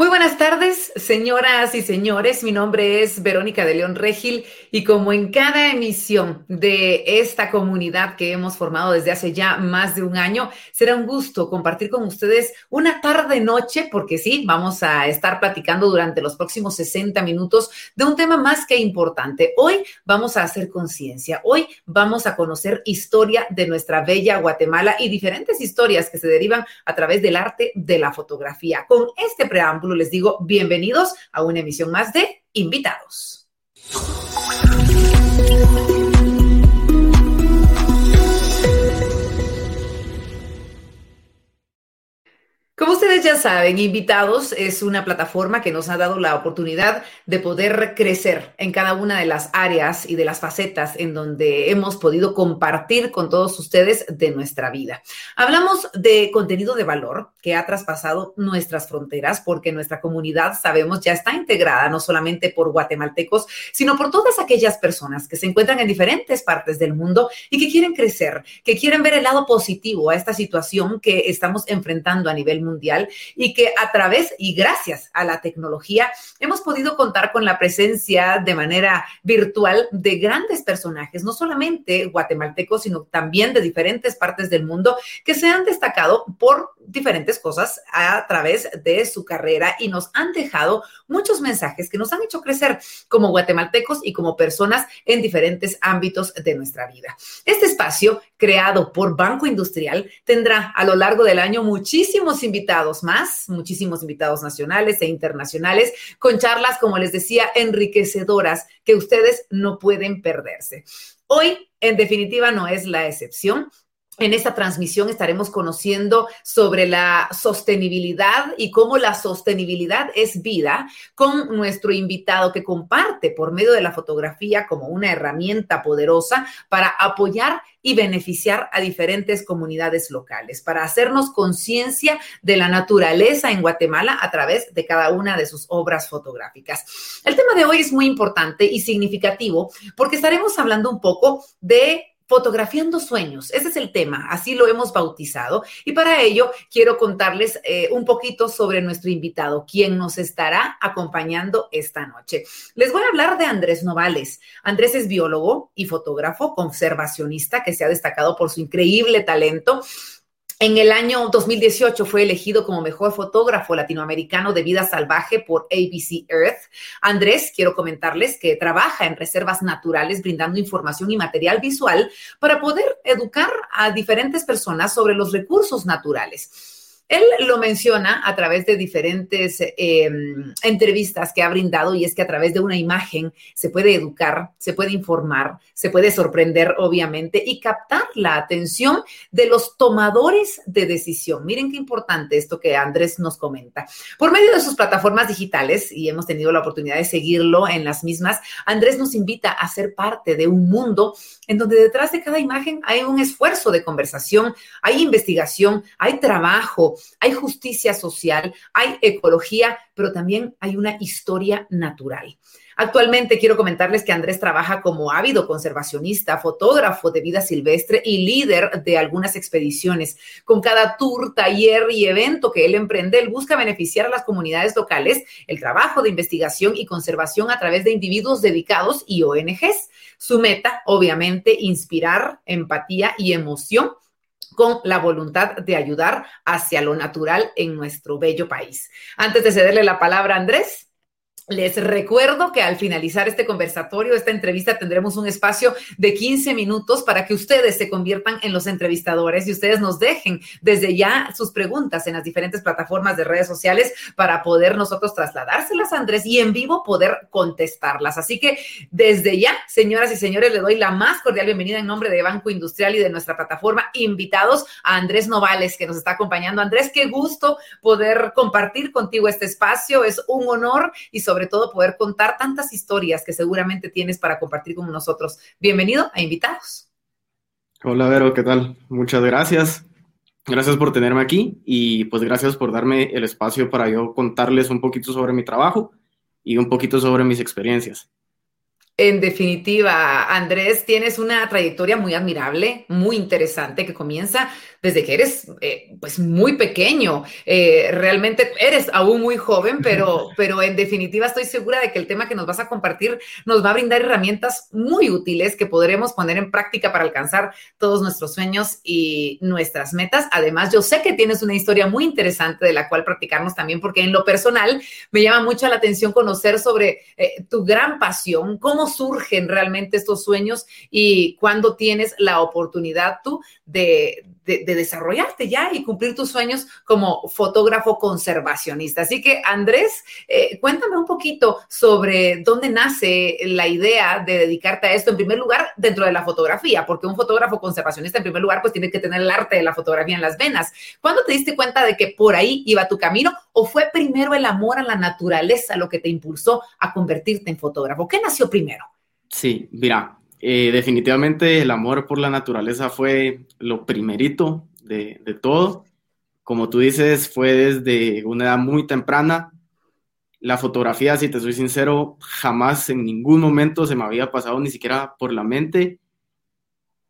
Muy buenas tardes, señoras y señores. Mi nombre es Verónica de León Regil y como en cada emisión de esta comunidad que hemos formado desde hace ya más de un año, será un gusto compartir con ustedes una tarde-noche, porque sí, vamos a estar platicando durante los próximos 60 minutos de un tema más que importante. Hoy vamos a hacer conciencia, hoy vamos a conocer historia de nuestra bella Guatemala y diferentes historias que se derivan a través del arte de la fotografía. Con este preámbulo, les digo bienvenidos a una emisión más de Invitados. Como ustedes ya saben, Invitados es una plataforma que nos ha dado la oportunidad de poder crecer en cada una de las áreas y de las facetas en donde hemos podido compartir con todos ustedes de nuestra vida. Hablamos de contenido de valor que ha traspasado nuestras fronteras porque nuestra comunidad, sabemos, ya está integrada no solamente por guatemaltecos, sino por todas aquellas personas que se encuentran en diferentes partes del mundo y que quieren crecer, que quieren ver el lado positivo a esta situación que estamos enfrentando a nivel mundial mundial y que a través y gracias a la tecnología hemos podido contar con la presencia de manera virtual de grandes personajes, no solamente guatemaltecos, sino también de diferentes partes del mundo que se han destacado por diferentes cosas a través de su carrera y nos han dejado muchos mensajes que nos han hecho crecer como guatemaltecos y como personas en diferentes ámbitos de nuestra vida. Este espacio, creado por Banco Industrial, tendrá a lo largo del año muchísimos invitados más, muchísimos invitados nacionales e internacionales, con charlas, como les decía, enriquecedoras que ustedes no pueden perderse. Hoy, en definitiva, no es la excepción. En esta transmisión estaremos conociendo sobre la sostenibilidad y cómo la sostenibilidad es vida con nuestro invitado que comparte por medio de la fotografía como una herramienta poderosa para apoyar y beneficiar a diferentes comunidades locales, para hacernos conciencia de la naturaleza en Guatemala a través de cada una de sus obras fotográficas. El tema de hoy es muy importante y significativo porque estaremos hablando un poco de Fotografiando sueños, ese es el tema, así lo hemos bautizado. Y para ello quiero contarles eh, un poquito sobre nuestro invitado, quien nos estará acompañando esta noche. Les voy a hablar de Andrés Novales. Andrés es biólogo y fotógrafo conservacionista que se ha destacado por su increíble talento en el año 2018 fue elegido como mejor fotógrafo latinoamericano de vida salvaje por ABC Earth. Andrés, quiero comentarles que trabaja en reservas naturales brindando información y material visual para poder educar a diferentes personas sobre los recursos naturales. Él lo menciona a través de diferentes em, entrevistas que ha brindado y es que a través de una imagen se puede educar, se puede informar, se puede sorprender, obviamente, y captar la atención de los tomadores de decisión. Miren qué importante esto que Andrés nos comenta. Por medio de sus plataformas digitales, y hemos tenido la oportunidad de seguirlo en las mismas, Andrés nos invita a ser parte de un mundo en donde detrás de cada imagen hay un esfuerzo de conversación, hay investigación, hay trabajo hay justicia social, hay ecología, pero también hay una historia natural. Actualmente quiero comentarles que Andrés trabaja como ávido conservacionista, fotógrafo de vida silvestre y líder de algunas expediciones. Con cada tour, taller y evento que él emprende, él busca beneficiar a las comunidades locales, el trabajo de investigación y conservación a través de individuos dedicados y ONGs. Su meta, obviamente, inspirar empatía y emoción con la voluntad de ayudar hacia lo natural en nuestro bello país. Antes de cederle la palabra a Andrés, les recuerdo que al finalizar este conversatorio, esta entrevista, tendremos un espacio de 15 minutos para que ustedes se conviertan en los entrevistadores y ustedes nos dejen desde ya sus preguntas en las diferentes plataformas de redes sociales para poder nosotros trasladárselas Andrés y en vivo poder contestarlas. Así que desde ya, señoras y señores, le doy la más cordial bienvenida en nombre de Banco Industrial y de nuestra plataforma, invitados a Andrés Novales, que nos está acompañando. Andrés, qué gusto poder compartir contigo este espacio. Es un honor y sobre sobre todo poder contar tantas historias que seguramente tienes para compartir con nosotros. Bienvenido a Invitados. Hola, Vero, ¿qué tal? Muchas gracias. Gracias por tenerme aquí y pues gracias por darme el espacio para yo contarles un poquito sobre mi trabajo y un poquito sobre mis experiencias. En definitiva, Andrés, tienes una trayectoria muy admirable, muy interesante, que comienza desde que eres eh, pues muy pequeño. Eh, realmente eres aún muy joven, pero, pero en definitiva estoy segura de que el tema que nos vas a compartir nos va a brindar herramientas muy útiles que podremos poner en práctica para alcanzar todos nuestros sueños y nuestras metas. Además, yo sé que tienes una historia muy interesante de la cual practicarnos también, porque en lo personal me llama mucho la atención conocer sobre eh, tu gran pasión, cómo surgen realmente estos sueños y cuándo tienes la oportunidad tú de, desarrollarte ya y cumplir tus sueños como fotógrafo conservacionista. Así que, Andrés, eh, cuéntame un poquito sobre dónde nace la idea de dedicarte a esto, en primer lugar, dentro de la fotografía, porque un fotógrafo conservacionista, en primer lugar, pues tiene que tener el arte de la fotografía en las venas. ¿Cuándo te diste cuenta de que por ahí iba tu camino o fue primero el amor a la naturaleza lo que te impulsó a convertirte en fotógrafo? ¿Qué nació primero? Sí, mira, eh, definitivamente el amor por la naturaleza fue lo primerito de, todo. Como tú dices, fue desde una edad muy temprana. La fotografía, si te soy sincero, jamás en ningún momento se me había pasado ni siquiera por la mente.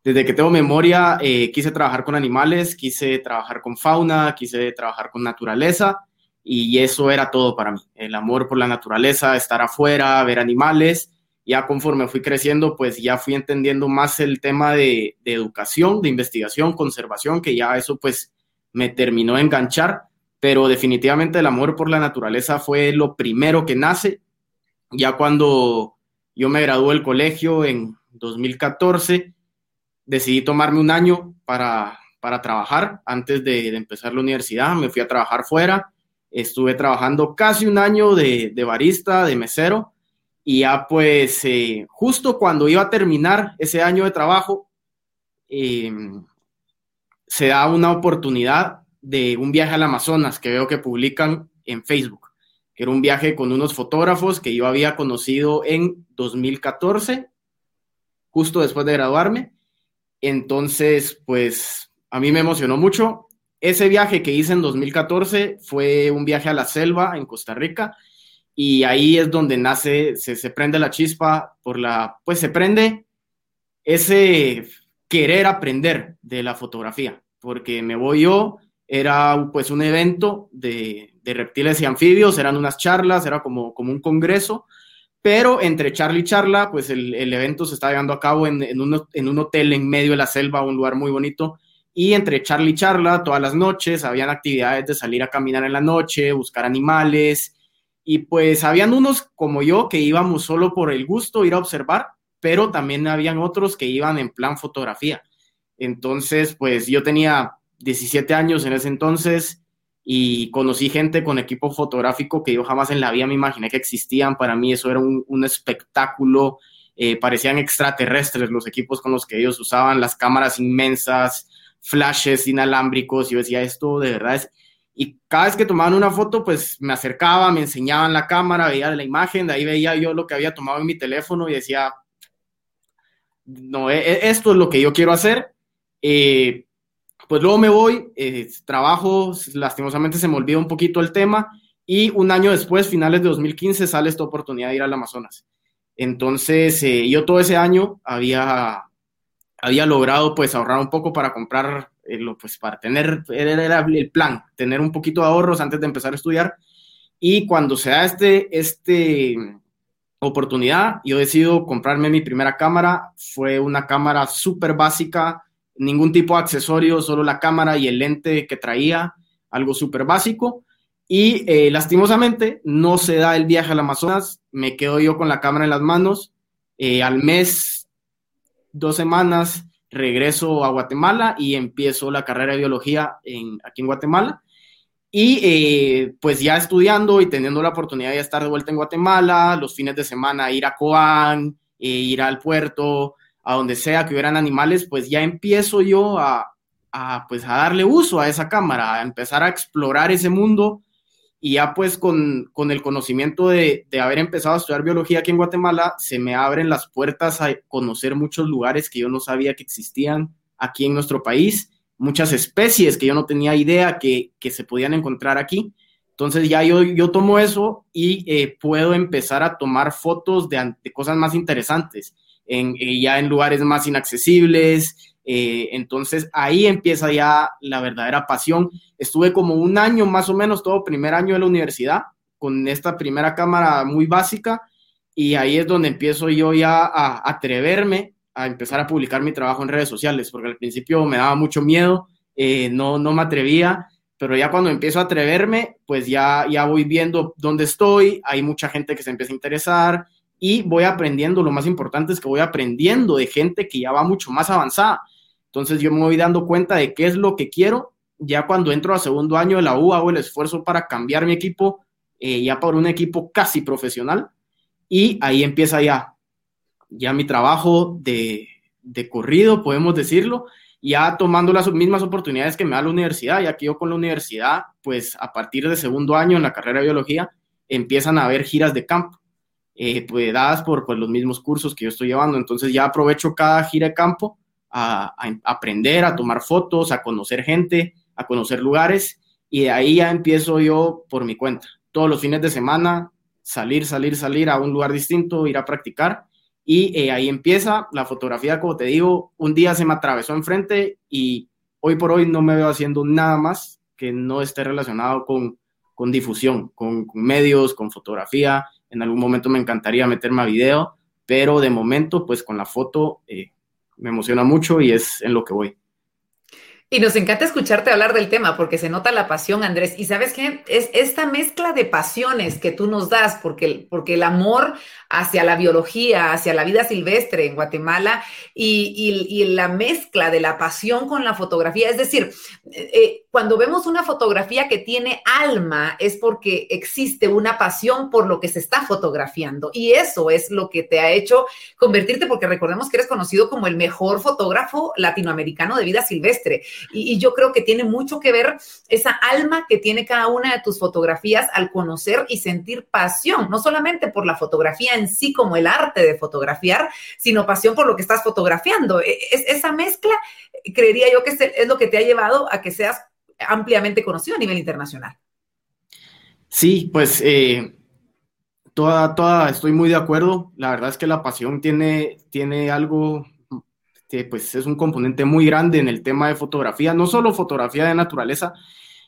Desde que tengo memoria, eh, quise trabajar con animales, quise trabajar con fauna, quise trabajar con naturaleza y eso era todo para mí. El amor por la naturaleza, estar afuera, ver animales ya conforme fui creciendo, pues ya fui entendiendo más el tema de, educación, de investigación, conservación, que ya eso pues me terminó de enganchar, pero definitivamente el amor por la naturaleza fue lo primero que nace. Ya cuando yo me gradué del colegio en 2014, decidí tomarme un año para, para trabajar antes de, empezar la universidad, me fui a trabajar fuera, estuve trabajando casi un año de, de barista, de mesero, y ya pues eh, justo cuando iba a terminar ese año de trabajo, em, se da una oportunidad de un viaje al Amazonas que veo que publican en Facebook, que era un viaje con unos fotógrafos que yo había conocido en 2014, justo después de graduarme. Entonces, pues a mí me emocionó mucho. Ese viaje que hice en 2014 fue un viaje a la selva en Costa Rica y ahí es donde nace, se, prende la chispa por la, pues se prende ese querer aprender de la fotografía, porque me voy yo, era pues un evento de, reptiles y anfibios, eran unas charlas, era como, como un congreso, pero entre charla y charla, pues el, evento se está llevando a cabo en, en, un, en un hotel en medio de la selva, un lugar muy bonito, y entre charla y charla, todas las noches, habían actividades de salir a caminar en la noche, buscar animales, y pues habían unos como yo que íbamos solo por el gusto, ir a observar, pero también habían otros que iban en plan fotografía. Entonces, pues yo tenía 17 años en ese entonces y conocí gente con equipo fotográfico que yo jamás en la vida me imaginé que existían. Para mí eso era un, espectáculo, eh, parecían extraterrestres los equipos con los que ellos usaban, las cámaras inmensas, flashes inalámbricos. Yo decía, esto de verdad es y cada vez que tomaban una foto, pues me acercaba, me enseñaban la cámara, veía la imagen, de ahí veía yo lo que había tomado en mi teléfono y decía, no, e, e, esto es lo que yo quiero hacer. Eh, pues luego me voy, eh, trabajo, lastimosamente se me olvida un poquito el tema y un año después, finales de 2015, sale esta oportunidad de ir al Amazonas. Entonces, eh, yo todo ese año había, había logrado pues ahorrar un poco para comprar eh, pues para tener, era el plan, tener un poquito de ahorros antes de empezar a estudiar. Y cuando se da este, este oportunidad, yo decido comprarme mi primera cámara. Fue una cámara súper básica, ningún tipo de accesorio, solo la cámara y el lente que traía, algo súper básico. Y eh, lastimosamente no se da el viaje al Amazonas, me quedo yo con la cámara en las manos. Eh, al mes, dos semanas, regreso a Guatemala y empiezo la carrera de biología en, aquí en Guatemala. Y eh, pues ya estudiando y teniendo la oportunidad de estar de vuelta en Guatemala, los fines de semana ir a Coán, eh, ir al puerto, a donde sea que hubieran animales, pues ya empiezo yo a, a, pues a darle uso a esa cámara, a empezar a explorar ese mundo y ya pues con, el conocimiento de, haber empezado a estudiar biología aquí en Guatemala, se me abren las puertas a conocer muchos lugares que yo no sabía que existían aquí en nuestro país, muchas especies que yo no tenía idea que, se podían encontrar aquí. Entonces ya yo, yo tomo eso y eh, puedo empezar a tomar fotos de, cosas más interesantes, en, eh, ya en lugares más inaccesibles. Eh, entonces ahí empieza ya la verdadera pasión. Estuve como un año más o menos, todo primer año de la universidad, con esta primera cámara muy básica y ahí es donde empiezo yo ya a atreverme a empezar a publicar mi trabajo en redes sociales, porque al principio me daba mucho miedo, no, no me atrevía pero ya cuando empiezo a atreverme, pues ya, ya voy viendo dónde estoy, hay mucha gente que se empieza a interesar y voy aprendiendo, lo más importante es que voy aprendiendo de gente que ya va mucho más avanzada. Entonces yo me voy dando cuenta de qué es lo que quiero. Ya cuando entro a segundo año de la U hago el esfuerzo para cambiar mi equipo eh, ya por un equipo casi profesional y ahí empieza ya, ya mi trabajo de, de corrido, podemos decirlo, ya tomando las mismas oportunidades que me da la universidad, ya que yo con la universidad, pues a partir de segundo año en la carrera de biología, empiezan a haber giras de campo, eh, pues dadas por pues, los mismos cursos que yo estoy llevando. Entonces ya aprovecho cada gira de campo a, aprender, a tomar fotos, a conocer gente, a conocer lugares, y de ahí ya empiezo yo por mi cuenta. Todos los fines de semana, salir, salir, salir a un lugar distinto, ir a practicar y eh, ahí empieza la fotografía, como te digo, un día se me atravesó enfrente y hoy por hoy no me veo haciendo nada más que no esté relacionado con, con difusión, con, medios, con fotografía. En algún momento me encantaría meterme a video, pero de momento, pues con la foto eh, me emociona mucho y es en lo que voy. Y nos encanta escucharte hablar del tema porque se nota la pasión, Andrés. Y sabes qué? Es esta mezcla de pasiones que tú nos das, porque, porque el amor hacia la biología, hacia la vida silvestre en Guatemala y, la mezcla de la pasión con la fotografía. Es decir, eh, eh, cuando vemos una fotografía que tiene alma es porque existe una pasión por lo que se está fotografiando. Y eso es lo que te ha hecho convertirte, porque recordemos que eres conocido como el mejor fotógrafo latinoamericano de vida silvestre. Y, yo creo que tiene mucho que ver esa alma que tiene cada una de tus fotografías al conocer y sentir pasión, no solamente por la fotografía en sí como el arte de fotografiar, sino pasión por lo que estás fotografiando. E, es, esa mezcla, creería yo que es, lo que te ha llevado a que seas ampliamente conocido a nivel internacional. Sí, pues eh, toda, toda, estoy muy de acuerdo. La verdad es que la pasión tiene, tiene algo que pues es un componente muy grande en el tema de fotografía, no solo fotografía de naturaleza.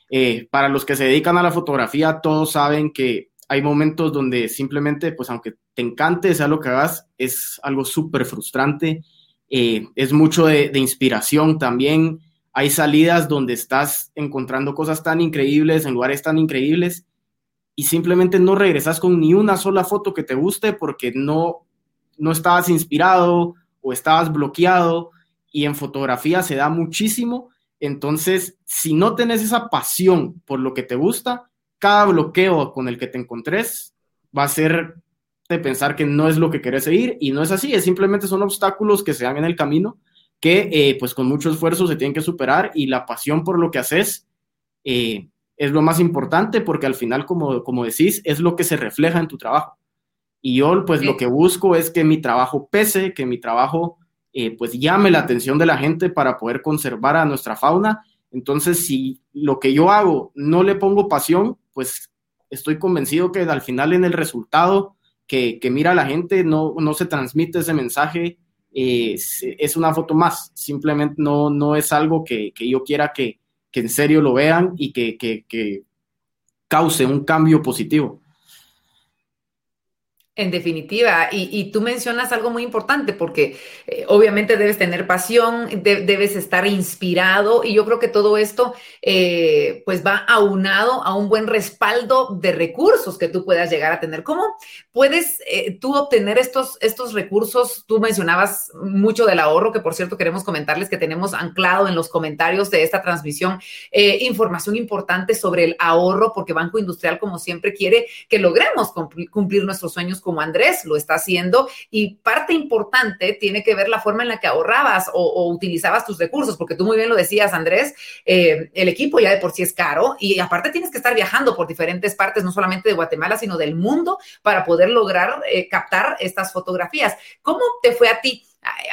Eh, para los que se dedican a la fotografía, todos saben que hay momentos donde simplemente, pues aunque te encante, sea lo que hagas, es algo súper frustrante. Eh, es mucho de, inspiración también. Hay salidas donde estás encontrando cosas tan increíbles, en lugares tan increíbles, y simplemente no regresas con ni una sola foto que te guste porque no, no estabas inspirado o estabas bloqueado y en fotografía se da muchísimo. Entonces, si no tenés esa pasión por lo que te gusta, cada bloqueo con el que te encontres va a ser de pensar que no es lo que querés seguir y no es así, es simplemente son obstáculos que se dan en el camino que eh, pues con mucho esfuerzo se tienen que superar y la pasión por lo que haces eh, es lo más importante porque al final, como, como decís, es lo que se refleja en tu trabajo. Y yo pues lo que busco es que mi trabajo pese, que mi trabajo eh, pues llame la atención de la gente para poder conservar a nuestra fauna. Entonces, si lo que yo hago no le pongo pasión, pues estoy convencido que al final en el resultado que, mira la gente no, no se transmite ese mensaje, eh, es, una foto más, simplemente no, no es algo que, yo quiera que, en serio lo vean y que, que cause un cambio positivo. En definitiva, y, tú mencionas algo muy importante porque eh, obviamente debes tener pasión, debes estar inspirado y yo creo que todo esto eh, pues va aunado a un buen respaldo de recursos que tú puedas llegar a tener. ¿Cómo puedes eh, tú obtener estos, estos recursos? Tú mencionabas mucho del ahorro, que por cierto queremos comentarles que tenemos anclado en los comentarios de esta transmisión información importante sobre el ahorro porque Banco Industrial como siempre quiere que logremos cumplir nuestros sueños como Andrés lo está haciendo y parte importante tiene que ver la forma en la que ahorrabas o, utilizabas tus recursos, porque tú muy bien lo decías, Andrés, eh, el equipo ya de por sí es caro y aparte tienes que estar viajando por diferentes partes, no solamente de Guatemala, sino del mundo para poder lograr eh, captar estas fotografías. ¿Cómo te fue a ti?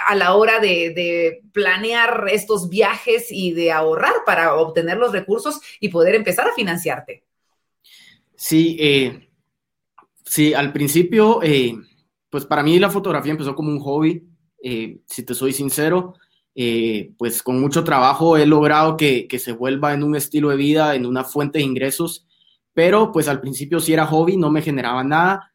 a la hora de, de, planear estos viajes y de ahorrar para obtener los recursos y poder empezar a financiarte? Sí, eh, sí, al principio, eh, pues para mí la fotografía empezó como un hobby, eh, si te soy sincero, pues con mucho trabajo he logrado que, que, se vuelva en un estilo de vida, en una fuente de ingresos, pero pues al principio sí era hobby, no me generaba nada,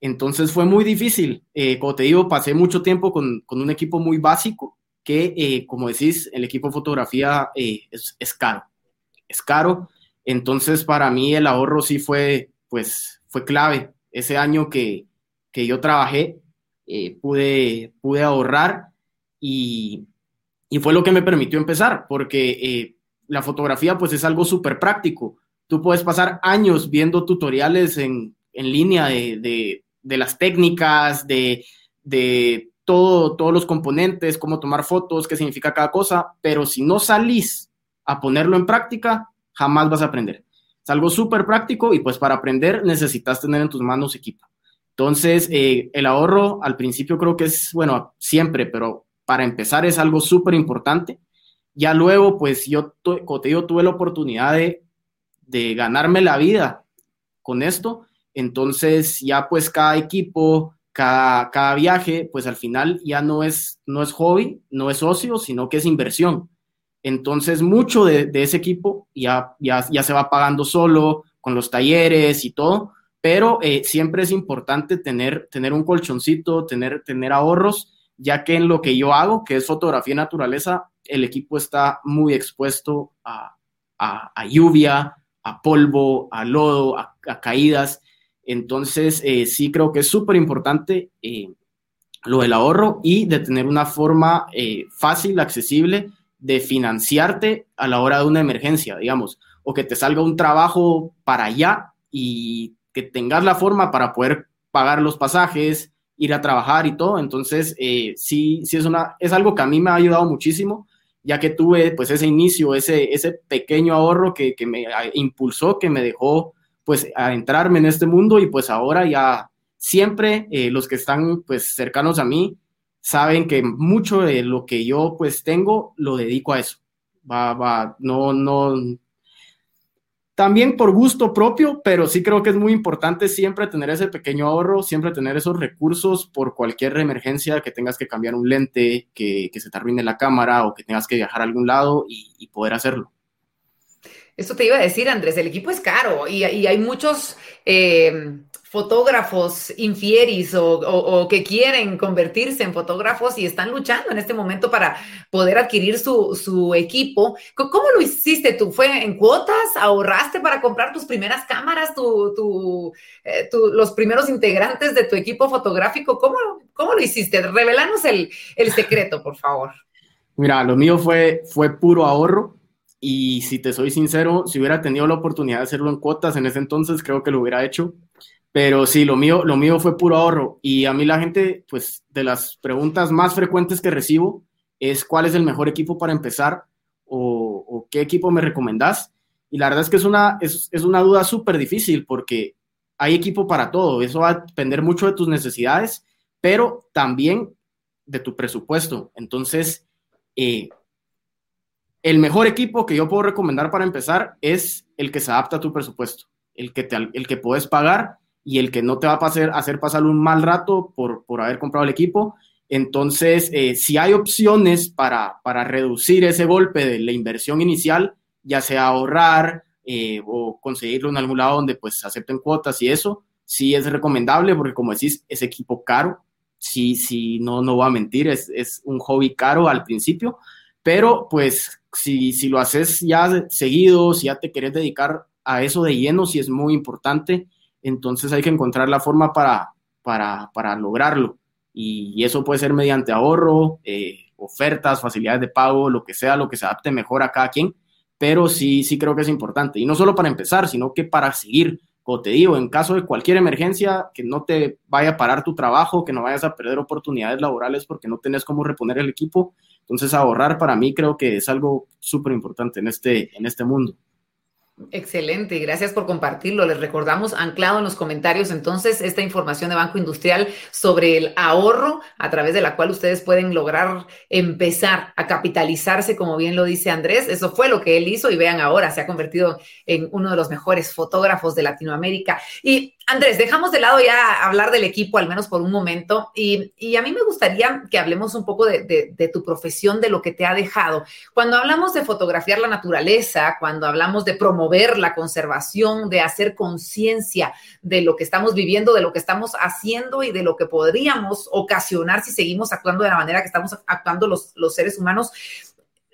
entonces fue muy difícil. como te digo, pasé mucho tiempo con, con un equipo muy básico, que como decís, el equipo de fotografía es, es caro, es caro entonces, para mí el ahorro sí fue, pues, fue clave. Ese año que, yo trabajé, eh, pude, pude ahorrar y, fue lo que me permitió empezar, porque eh, la fotografía, pues, es algo súper práctico. Tú puedes pasar años viendo tutoriales en, línea de, las técnicas, de, de todo, todos los componentes, cómo tomar fotos, qué significa cada cosa, pero si no salís a ponerlo en práctica, jamás vas a aprender. Es algo súper práctico y pues para aprender necesitas tener en tus manos equipo. Entonces, eh, el ahorro al principio creo que es, bueno, siempre, pero para empezar es algo súper importante. Ya luego, pues yo, como te tuve la oportunidad de, de ganarme la vida con esto. Entonces, ya pues cada equipo, cada, cada viaje, pues al final ya no es, no es hobby, no es ocio, sino que es inversión. Entonces, mucho de, ese equipo ya, ya, ya, se va pagando solo, con los talleres y todo, pero eh, siempre es importante tener, tener un colchoncito, tener, tener ahorros, ya que en lo que yo hago, que es fotografía naturaleza, el equipo está muy expuesto a, lluvia, a polvo, a lodo, a, caídas. Entonces, eh, sí creo que es súper importante eh, lo del ahorro y de tener una forma fácil, accesible de financiarte a la hora de una emergencia, digamos, o que te salga un trabajo para allá y que tengas la forma para poder pagar los pasajes, ir a trabajar y todo. Entonces, eh, sí, sí es, una, es algo que a mí me ha ayudado muchísimo, ya que tuve pues ese inicio, ese, ese pequeño ahorro que, me impulsó, que me dejó pues adentrarme en este mundo y pues ahora ya siempre eh, los que están pues cercanos a mí saben que mucho de lo que yo pues tengo lo dedico a eso. Va, va, no, no, también por gusto propio, pero sí creo que es muy importante siempre tener ese pequeño ahorro, siempre tener esos recursos por cualquier emergencia que tengas que cambiar un lente, que, se te arruine la cámara o que tengas que viajar a algún lado y, poder hacerlo. Esto te iba a decir, Andrés, el equipo es caro y, hay muchos eh, fotógrafos infieris o, que quieren convertirse en fotógrafos y están luchando en este momento para poder adquirir su, equipo. ¿Cómo lo hiciste tú? ¿Fue en cuotas? ¿Ahorraste para comprar tus primeras cámaras, eh, los primeros integrantes de tu equipo fotográfico? ¿Cómo, cómo lo hiciste? Revelanos el, el, secreto, por favor. Mira, lo mío fue, fue puro ahorro. Y si te soy sincero, si hubiera tenido la oportunidad de hacerlo en cuotas en ese entonces, creo que lo hubiera hecho pero sí, lo mío, lo mío fue puro ahorro. Y a mí la gente, pues, de las preguntas más frecuentes que recibo es cuál es el mejor equipo para empezar o, qué equipo me recomendás. Y la verdad es que es una, es, es una duda súper difícil porque hay equipo para todo. Eso va a depender mucho de tus necesidades, pero también de tu presupuesto. Entonces, eh, el mejor equipo que yo puedo recomendar para empezar es el que se adapta a tu presupuesto, el que, te, el que puedes pagar y el que no te va a hacer, hacer pasar un mal rato por, por haber comprado el equipo. Entonces, eh, si hay opciones para, para reducir ese golpe de la inversión inicial, ya sea ahorrar eh, o conseguirlo en algún lado donde pues acepten cuotas y eso, sí es recomendable porque como decís, es equipo caro, sí, sí, no, no voy a mentir, es, es un hobby caro al principio, pero pues si, si lo haces ya seguido, si ya te querés dedicar a eso de lleno, sí es muy importante entonces hay que encontrar la forma para, para, lograrlo. Y, eso puede ser mediante ahorro, eh, ofertas, facilidades de pago, lo que sea, lo que se adapte mejor a cada quien. Pero sí, sí creo que es importante. Y no solo para empezar, sino que para seguir. Como te digo, en caso de cualquier emergencia, que no te vaya a parar tu trabajo, que no vayas a perder oportunidades laborales porque no tenés cómo reponer el equipo. Entonces ahorrar para mí creo que es algo súper importante en este, en este mundo. Excelente, gracias por compartirlo. Les recordamos anclado en los comentarios entonces esta información de Banco Industrial sobre el ahorro a través de la cual ustedes pueden lograr empezar a capitalizarse, como bien lo dice Andrés. Eso fue lo que él hizo y vean ahora, se ha convertido en uno de los mejores fotógrafos de Latinoamérica. Y Andrés, dejamos de lado ya hablar del equipo, al menos por un momento, y, a mí me gustaría que hablemos un poco de, tu profesión, de lo que te ha dejado. Cuando hablamos de fotografiar la naturaleza, cuando hablamos de promover la conservación, de hacer conciencia de lo que estamos viviendo, de lo que estamos haciendo y de lo que podríamos ocasionar si seguimos actuando de la manera que estamos actuando los, los seres humanos,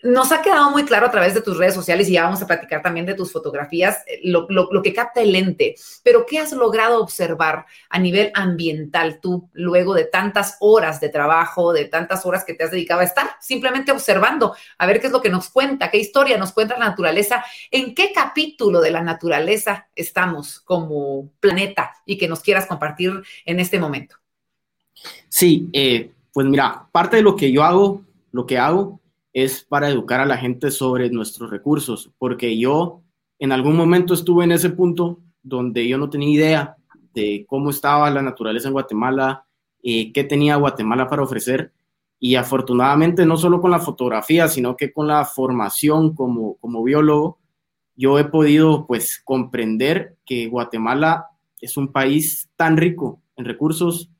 nos ha quedado muy claro a través de tus redes sociales y ya vamos a platicar también de tus fotografías, eh, lo, que capta el lente, pero ¿qué has logrado observar a nivel ambiental tú luego de tantas horas de trabajo, de tantas horas que te has dedicado a estar simplemente observando, a ver qué es lo que nos cuenta, qué historia nos cuenta la naturaleza, en qué capítulo de la naturaleza estamos como planeta y que nos quieras compartir en este momento? Sí, eh, pues mira, parte de lo que yo hago, lo que hago es para educar a la gente sobre nuestros recursos, porque yo en algún momento estuve en ese punto donde yo no tenía idea de cómo estaba la naturaleza en Guatemala, eh, qué tenía Guatemala para ofrecer. Y afortunadamente, no solo con la fotografía, sino que con la formación como, como biólogo, yo he podido pues comprender que Guatemala es un país tan rico en recursos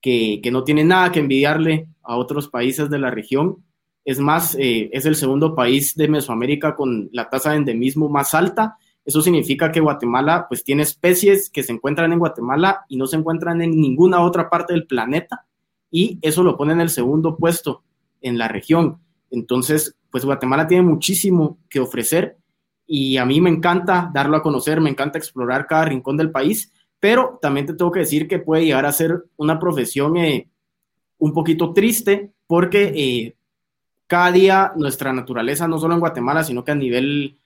que, que no tiene nada que envidiarle a otros países de la región es más, eh, es el segundo país de Mesoamérica con la tasa de endemismo más alta. Eso significa que Guatemala pues tiene especies que se encuentran en Guatemala y no se encuentran en ninguna otra parte del planeta y eso lo pone en el segundo puesto en la región. Entonces, pues Guatemala tiene muchísimo que ofrecer y a mí me encanta darlo a conocer, me encanta explorar cada rincón del país, pero también te tengo que decir que puede llegar a ser una profesión eh, un poquito triste porque eh, cada día nuestra naturaleza, no solo en Guatemala, sino que a nivel,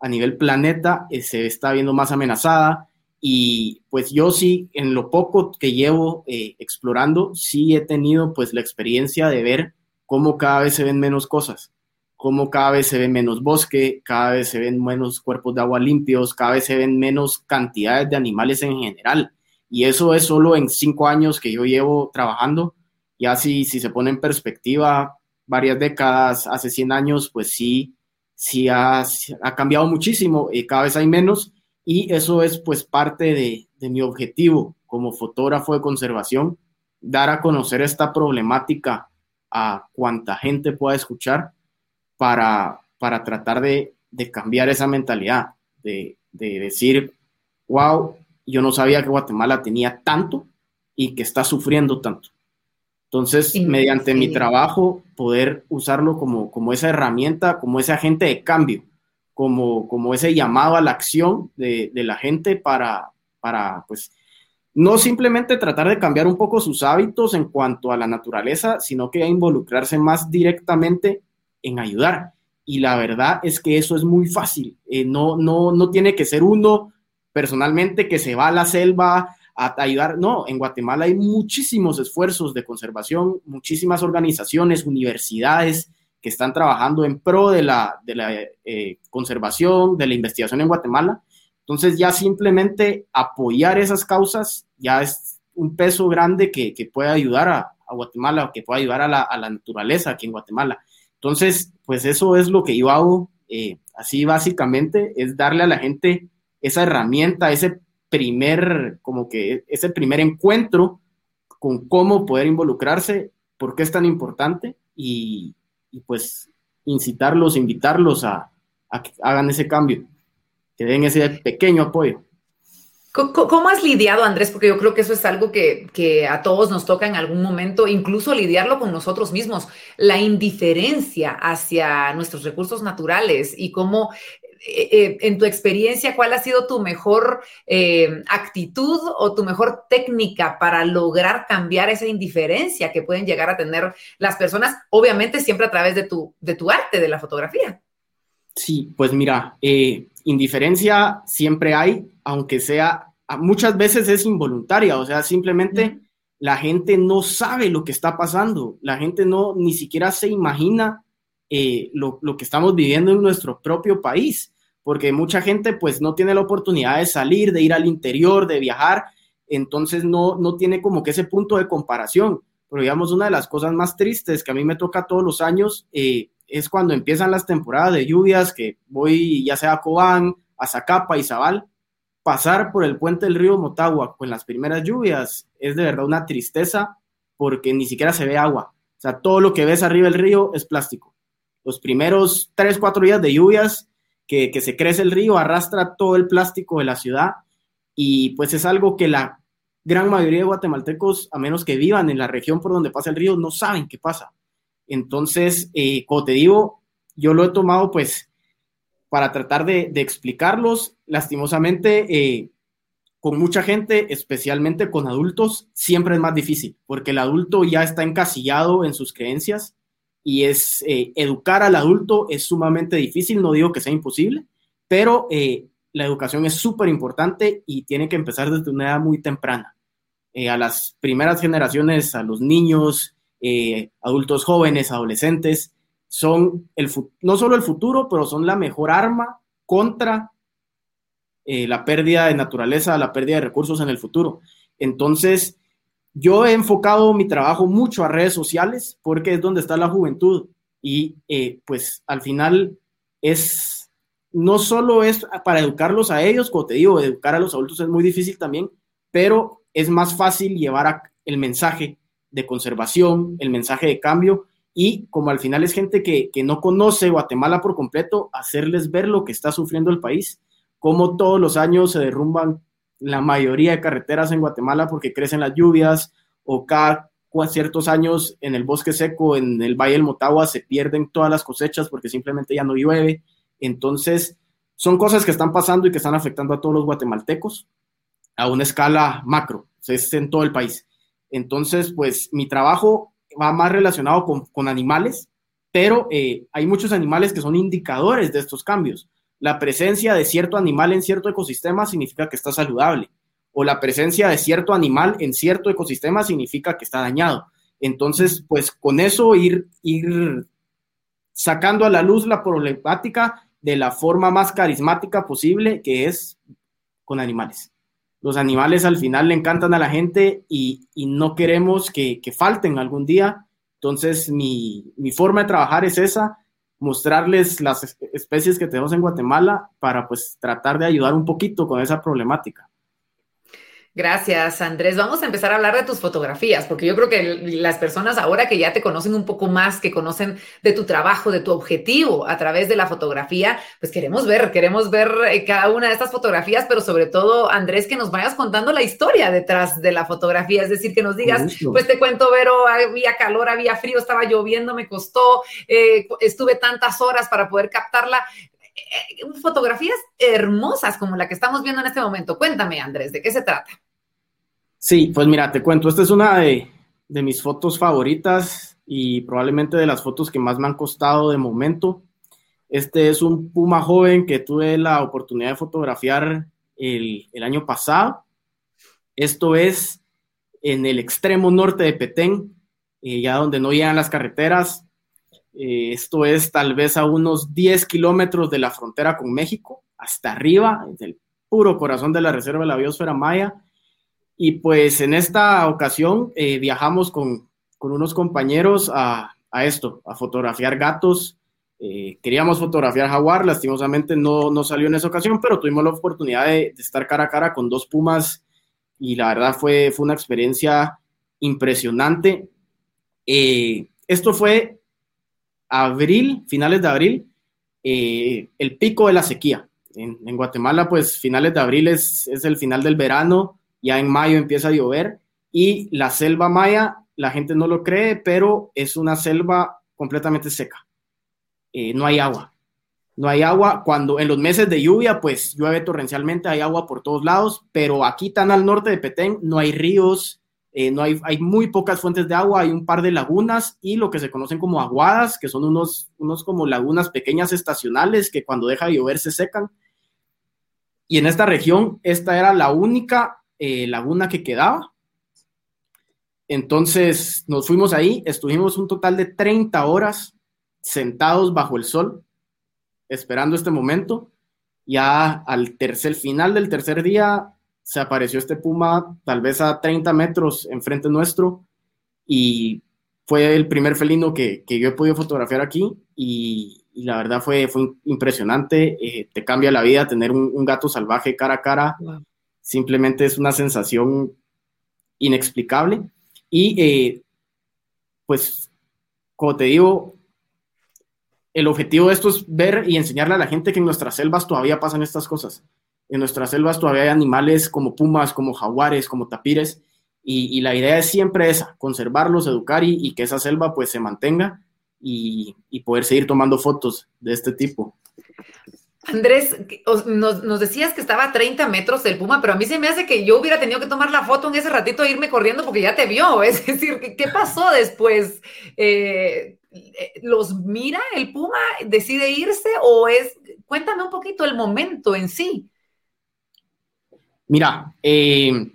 a nivel planeta, eh, se está viendo más amenazada. Y pues yo sí, en lo poco que llevo eh, explorando, sí he tenido pues la experiencia de ver cómo cada vez se ven menos cosas, cómo cada vez se ve menos bosque, cada vez se ven menos cuerpos de agua limpios, cada vez se ven menos cantidades de animales en general. Y eso es solo en cinco años que yo llevo trabajando. Ya si, si se pone en perspectiva, varias décadas, hace 100 años, pues sí, sí ha, cambiado muchísimo, y cada vez hay menos y eso es pues parte de, mi objetivo como fotógrafo de conservación, dar a conocer esta problemática a cuanta gente pueda escuchar para, para tratar de, cambiar esa mentalidad, de, de decir, wow, yo no sabía que Guatemala tenía tanto y que está sufriendo tanto. Entonces, mediante mi trabajo, poder usarlo como, como esa herramienta, como ese agente de cambio, como, como ese llamado a la acción de, de la gente para, para, pues, no simplemente tratar de cambiar un poco sus hábitos en cuanto a la naturaleza, sino que involucrarse más directamente en ayudar. Y la verdad es que eso es muy fácil. Eh, no, no, no tiene que ser uno personalmente que se va a la selva a ayudar. No, en Guatemala hay muchísimos esfuerzos de conservación, muchísimas organizaciones, universidades que están trabajando en pro de la, de la eh, conservación, de la investigación en Guatemala. Entonces ya simplemente apoyar esas causas ya es un peso grande que, que puede ayudar a, a, Guatemala, que puede ayudar a la, a la, naturaleza aquí en Guatemala. Entonces, pues eso es lo que yo hago, eh, así básicamente, es darle a la gente esa herramienta, ese primer, como que ese primer encuentro con cómo poder involucrarse, por qué es tan importante y, pues incitarlos, invitarlos a, que hagan ese cambio, que den ese pequeño apoyo. ¿Cómo has lidiado, Andrés? Porque yo creo que eso es algo que, que, a todos nos toca en algún momento, incluso lidiarlo con nosotros mismos, la indiferencia hacia nuestros recursos naturales y cómo eh, eh, en tu experiencia, ¿cuál ha sido tu mejor eh, actitud o tu mejor técnica para lograr cambiar esa indiferencia que pueden llegar a tener las personas, obviamente siempre a través de tu, de tu arte, de la fotografía? Sí, pues mira, indiferencia siempre hay, aunque sea, muchas veces es involuntaria, o sea, simplemente... La gente no sabe lo que está pasando, la gente no ni siquiera se imagina lo, lo, que estamos viviendo en nuestro propio país porque mucha gente pues no tiene la oportunidad de salir, de ir al interior, de viajar, entonces no, no tiene como que ese punto de comparación. Pero digamos, una de las cosas más tristes que a mí me toca todos los años eh, es cuando empiezan las temporadas de lluvias, que voy ya sea a Cobán, a Zacapa, Izabal, pasar por el puente del río Motagua con las primeras lluvias es de verdad una tristeza porque ni siquiera se ve agua. O sea, todo lo que ves arriba del río es plástico. Los primeros tres, cuatro días de lluvias que, se crece el río, arrastra todo el plástico de la ciudad y pues es algo que la gran mayoría de guatemaltecos, a menos que vivan en la región por donde pasa el río, no saben qué pasa. Entonces, eh, como te digo, yo lo he tomado pues para tratar de, explicarlos. Lastimosamente, eh, con mucha gente, especialmente con adultos, siempre es más difícil, porque el adulto ya está encasillado en sus creencias y es eh, educar al adulto es sumamente difícil, no digo que sea imposible, pero eh, la educación es súper importante y tiene que empezar desde una edad muy temprana. Eh, a las primeras generaciones, a los niños, adultos jóvenes, adolescentes, son el, no solo el futuro, pero son la mejor arma contra la pérdida de naturaleza, la pérdida de recursos en el futuro. Entonces, yo he enfocado mi trabajo mucho a redes sociales porque es donde está la juventud y eh, pues al final es, no solo es para educarlos a ellos, como te digo, educar a los adultos es muy difícil también, pero es más fácil llevar el mensaje de conservación, el mensaje de cambio y como al final es gente que, que no conoce Guatemala por completo, hacerles ver lo que está sufriendo el país, cómo todos los años se derrumban la mayoría de carreteras en Guatemala porque crecen las lluvias o cada ciertos años en el bosque seco, en el Valle del Motagua, se pierden todas las cosechas porque simplemente ya no llueve. Entonces, son cosas que están pasando y que están afectando a todos los guatemaltecos a una escala macro, es en todo el país. Entonces, pues mi trabajo va más relacionado con, animales, pero eh, hay muchos animales que son indicadores de estos cambios la presencia de cierto animal en cierto ecosistema significa que está saludable, o la presencia de cierto animal en cierto ecosistema significa que está dañado. Entonces, pues con eso ir, ir sacando a la luz la problemática de la forma más carismática posible, que es con animales. Los animales al final le encantan a la gente y, no queremos que, falten algún día. Entonces, mi, mi forma de trabajar es esa, mostrarles las especies que tenemos en Guatemala para pues tratar de ayudar un poquito con esa problemática. Gracias, Andrés. Vamos a empezar a hablar de tus fotografías, porque yo creo que las personas ahora que ya te conocen un poco más, que conocen de tu trabajo, de tu objetivo a través de la fotografía, pues queremos ver, queremos ver eh, cada una de estas fotografías, pero sobre todo, Andrés, que nos vayas contando la historia detrás de la fotografía, es decir, que nos digas, pues te cuento, Vero, había calor, había frío, estaba lloviendo, me costó, eh, estuve tantas horas para poder captarla eh, fotografías hermosas como la que estamos viendo en este momento. Cuéntame, Andrés, ¿de qué se trata? Sí, pues mira, te cuento, esta es una de, mis fotos favoritas y probablemente de las fotos que más me han costado de momento. Este es un puma joven que tuve la oportunidad de fotografiar el, año pasado. Esto es en el extremo norte de Petén, eh, ya donde no llegan las carreteras. Eh, esto es tal vez a unos 10 kilómetros de la frontera con México, hasta arriba, en el puro corazón de la Reserva de la Biosfera Maya. Y pues en esta ocasión eh, viajamos con, unos compañeros a, esto, a fotografiar gatos. Eh, queríamos fotografiar jaguar, lastimosamente no, no salió en esa ocasión, pero tuvimos la oportunidad de, estar cara a cara con dos pumas y la verdad fue, fue una experiencia impresionante. Eh, esto fue abril, finales de abril, el pico de la sequía. En, en, Guatemala, pues finales de abril es, es el final del verano, ya en mayo empieza a llover y la selva maya, la gente no lo cree, pero es una selva completamente seca. Eh, no hay agua. No hay agua. Cuando en los meses de lluvia, pues llueve torrencialmente, hay agua por todos lados, pero aquí tan al norte de Petén no hay ríos, eh, no hay, hay muy pocas fuentes de agua, hay un par de lagunas y lo que se conocen como aguadas, que son unos, unos como lagunas pequeñas estacionales que cuando deja de llover se secan. Y en esta región, esta era la única eh, laguna que quedaba. Entonces nos fuimos ahí, estuvimos un total de 30 horas sentados bajo el sol, esperando este momento. Ya al tercer final del tercer día se apareció este puma tal vez a 30 metros enfrente nuestro y fue el primer felino que, que yo he podido fotografiar aquí y, la verdad fue, fue impresionante. Eh, te cambia la vida tener un, gato salvaje cara a cara. Simplemente es una sensación inexplicable. Y eh, pues, como te digo, el objetivo de esto es ver y enseñarle a la gente que en nuestras selvas todavía pasan estas cosas. En nuestras selvas todavía hay animales como pumas, como jaguares, como tapires, y, la idea es siempre esa, conservarlos, educar y, que esa selva pues se mantenga y, poder seguir tomando fotos de este tipo. Andrés, nos, decías que estaba a 30 metros del puma, pero a mí se me hace que yo hubiera tenido que tomar la foto en ese ratito e irme corriendo porque ya te vio. Es decir, ¿qué pasó después? Eh, ¿Los mira el puma, decide irse o es... Cuéntame un poquito el momento en sí. Mira, eh,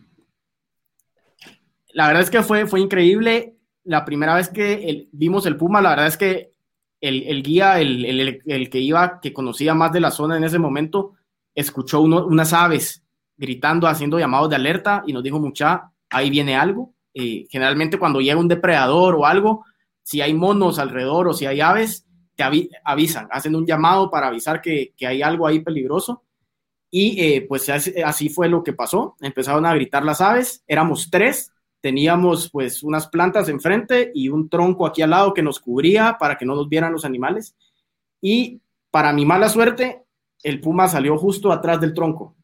la verdad es que fue, fue increíble. La primera vez que vimos el puma, la verdad es que el, guía, el, que iba, que conocía más de la zona en ese momento, escuchó unas aves gritando, haciendo llamados de alerta y nos dijo, mucha, ahí viene algo. Eh, generalmente cuando llega un depredador o algo, si hay monos alrededor o si hay aves, te avisan, hacen un llamado para avisar que, hay algo ahí peligroso. Y eh, pues así fue lo que pasó. Empezaron a gritar las aves, éramos tres, teníamos pues unas plantas enfrente y un tronco aquí al lado que nos cubría para que no nos vieran los animales. Y para mi mala suerte, el puma salió justo atrás del tronco.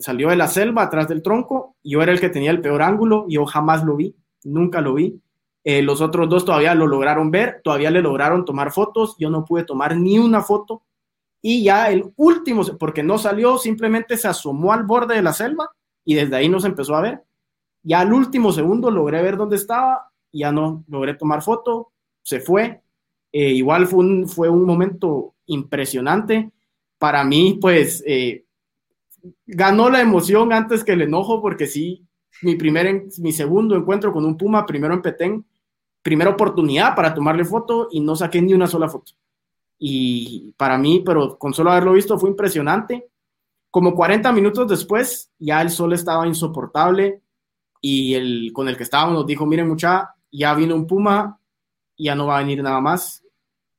salió de la selva atrás del tronco. Yo era el que tenía el peor ángulo. Yo jamás lo vi, nunca lo vi. Eh, los otros dos todavía lo lograron ver, todavía le lograron tomar fotos. Yo no pude tomar ni una foto. Y ya el último, porque no salió, simplemente se asomó al borde de la selva y desde ahí nos empezó a ver ya al último segundo logré ver dónde estaba, ya no logré tomar foto, se fue. Eh, igual fue un, fue un momento impresionante. Para mí, pues, eh, ganó la emoción antes que el enojo, porque sí, mi, primer, mi segundo encuentro con un Puma, primero en Petén, primera oportunidad para tomarle foto y no saqué ni una sola foto. Y para mí, pero con solo haberlo visto, fue impresionante. Como 40 minutos después, ya el sol estaba insoportable, y el con el que estábamos nos dijo, miren mucha, ya vino un puma, ya no va a venir nada más,